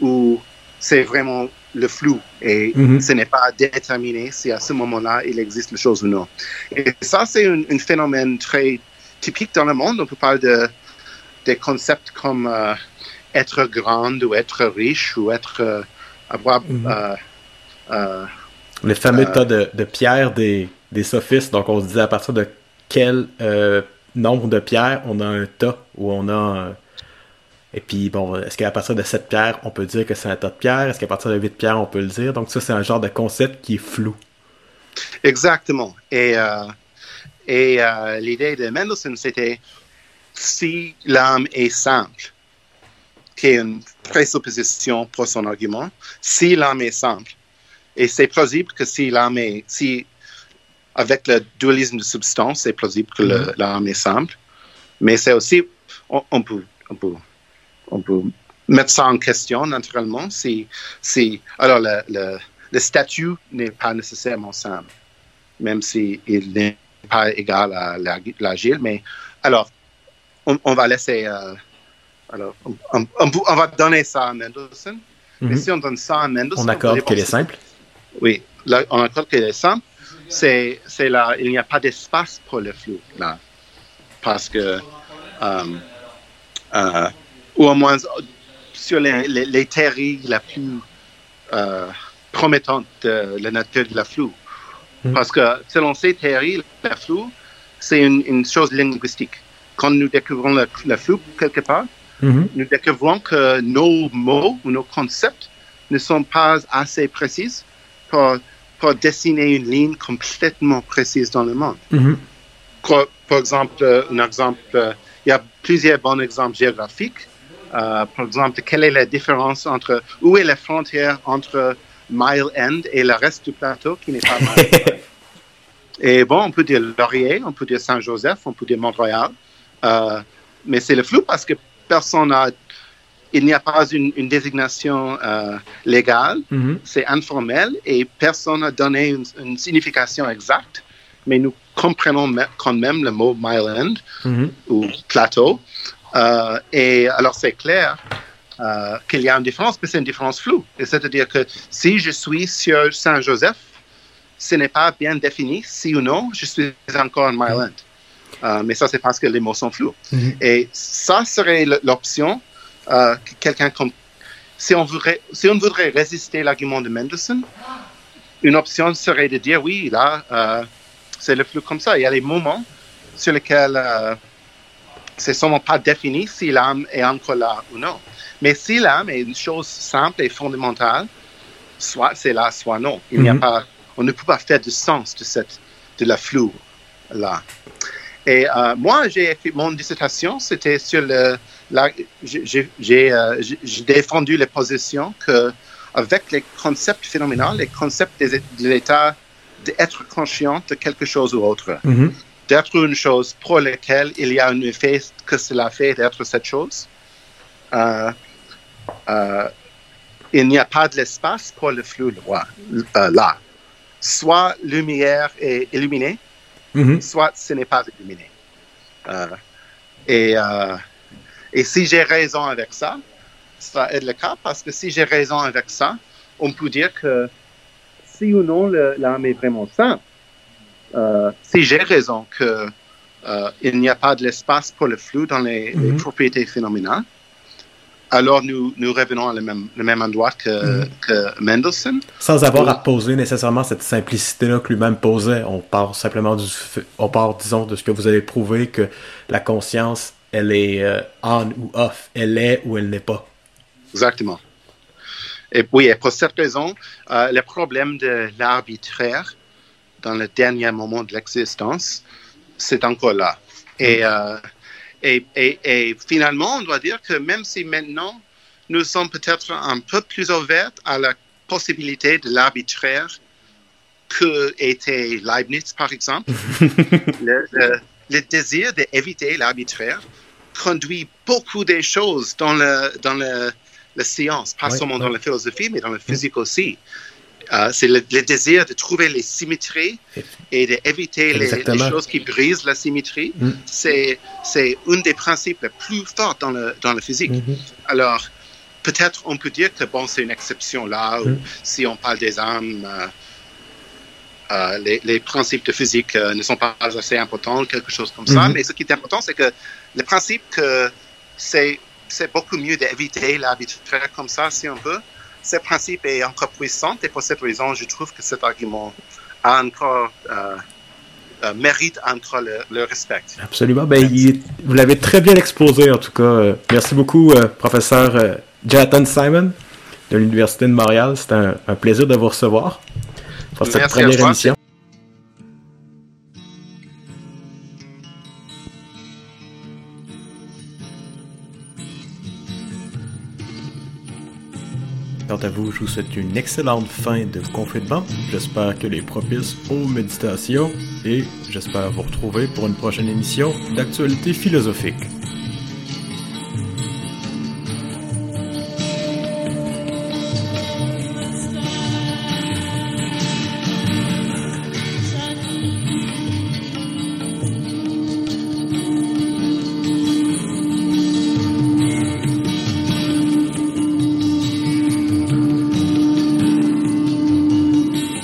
où c'est vraiment le flou et Mhm. ce n'est pas déterminé si à ce moment-là il existe les choses ou non. Et ça, c'est un, un phénomène très typique dans le monde. On peut parler de, des concepts comme euh, être grand ou être riche ou être euh, avoir Mhm. euh, euh, Le fameux Euh, tas de, de pierres des, des sophistes. Donc, on se disait à partir de quel euh, nombre de pierres on a un tas où on a. et puis, bon, est-ce qu'à partir de 7 pierres, on peut dire que c'est un tas de pierres? Est-ce qu'à partir de 8 pierres, on peut le dire? Donc, ça, c'est un genre de concept qui est flou. Exactement. Et, euh, et euh, l'idée de Mendelssohn, c'était si l'âme est simple, qui est une présupposition pour son argument, si l'âme est simple, et c'est plausible que si l'âme est, si avec le dualisme de substance, c'est plausible que le- l'âme est simple, mais c'est aussi, on, on peut, on peut, on peut mettre ça en question naturellement si, si alors le, le, le statut n'est pas nécessairement simple, même si il n'est pas égal à l'agile, mais alors, on, va laisser. Euh, alors, on, va donner ça à Mendelssohn. Mais mhm. si on donne ça à Mendelssohn. On accorde qu'elle est simple? Oui, là, on accorde qu'elle est simple. C'est là, il n'y a pas d'espace pour le flou, là. Parce que. Euh, euh, ou au moins sur les, les, théories la plus promettantes de la nature de la flou. Mhm. Parce que selon ces théories, la flou, c'est une, chose linguistique. Quand nous découvrons la, flou quelque part, mhm. nous découvrons que nos mots ou nos concepts ne sont pas assez précis pour, pour dessiner une ligne complètement précise dans le monde. Mhm. Par exemple, un exemple, il y a plusieurs bons exemples géographiques. Euh, par exemple, quelle est la différence entre, où est la frontière entre Mile End et le reste du plateau qui n'est pas Mile End? *laughs* Et bon, on peut dire Laurier, on peut dire Saint-Joseph, on peut dire Montréal. Euh, mais c'est le flou parce que personne n'a. Il n'y a pas une, désignation euh, légale, mm-hmm. c'est informel et personne n'a donné une, signification exacte. Mais nous comprenons quand même le mot Mile End mm-hmm. ou plateau. Euh, et alors, c'est clair qu'il y a une différence, mais c'est une différence floue. C'est-à-dire que si je suis sur Saint-Joseph, ce n'est pas bien défini, si ou non, je suis encore en Myland. Euh, mais ça, c'est parce que les mots sont flous. Mm-hmm. Et ça serait l'option euh, que quelqu'un comme. Si on, voudrait, si on voudrait résister l'argument de Mendelssohn, une option serait de dire oui, là, euh, c'est le flou comme ça. Il y a des moments sur lesquels c'est seulement pas défini si l'âme est encore là ou non. Mais si l'âme est une chose simple et fondamentale, soit c'est là, soit non. Il n'y a mm-hmm. pas on ne peut pas faire du sens de, cette, de la flou là. Et euh, moi, j'ai fait mon dissertation, c'était sur le. Euh, j'ai défendu la position que, avec les concepts phénoménaux, les concepts de, l'état d'être conscient de quelque chose ou autre, mm-hmm. D'être une chose pour laquelle il y a un effet que cela fait d'être cette chose, euh, il n'y a pas de l'espace pour le flou là soit lumière est illuminée, mhm. soit ce n'est pas illuminé. Euh, et, euh, et si j'ai raison avec ça, ça est le cas parce que si j'ai raison avec ça, on peut dire que si ou non l'âme est vraiment sainte, euh, si j'ai raison que il n'y a pas de l'espace pour le flou dans les, les mhm. propriétés phénoménales, alors nous, nous revenons à le même, le même endroit que, mm. que Mendelssohn. Sans avoir à poser nécessairement cette simplicité-là que lui-même posait. On part simplement du, on part, disons, de ce que vous avez prouvé que la conscience, elle est euh, on ou off. Elle est ou elle n'est pas. Exactement. Et oui, et pour cette raison, euh, le problème de l'arbitraire dans le dernier moment de l'existence, c'est encore là. Et, euh, et, finalement, on doit dire que même si maintenant nous sommes peut-être un peu plus ouverts à la possibilité de l'arbitraire que était Leibniz, par exemple, *laughs* le, désir d'éviter l'arbitraire conduit beaucoup des choses dans, le, dans le, la science, pas seulement dans la philosophie, mais dans la physique aussi. Euh, c'est le, désir de trouver les symétries et d'éviter les, choses qui brisent la symétrie. Mm. C'est, c'est un des principes les plus forts dans, le, dans la physique. Mm-hmm. Alors, peut-être on peut dire que bon, c'est une exception là, où mm. si on parle des âmes, euh, euh, les, les, principes de physique ne sont pas assez importants, quelque chose comme ça. Mm-hmm. Mais ce qui est important, c'est que le principe que c'est, c'est beaucoup mieux d'éviter l'arbitraire comme ça, si on veut, ce principe est encore puissant et pour cette raison, je trouve que cet argument a encore, euh, euh, mérite encore le, respect. Absolument. Ben, vous l'avez très bien exposé en tout cas. Euh, merci beaucoup, professeur Jonathan Simon de l'Université de Montréal. C'était un, plaisir de vous recevoir pour cette première émission. Quant à vous, je vous souhaite une excellente fin de confinement. J'espère que les propices aux méditations et j'espère vous retrouver pour une prochaine émission d'actualité philosophique.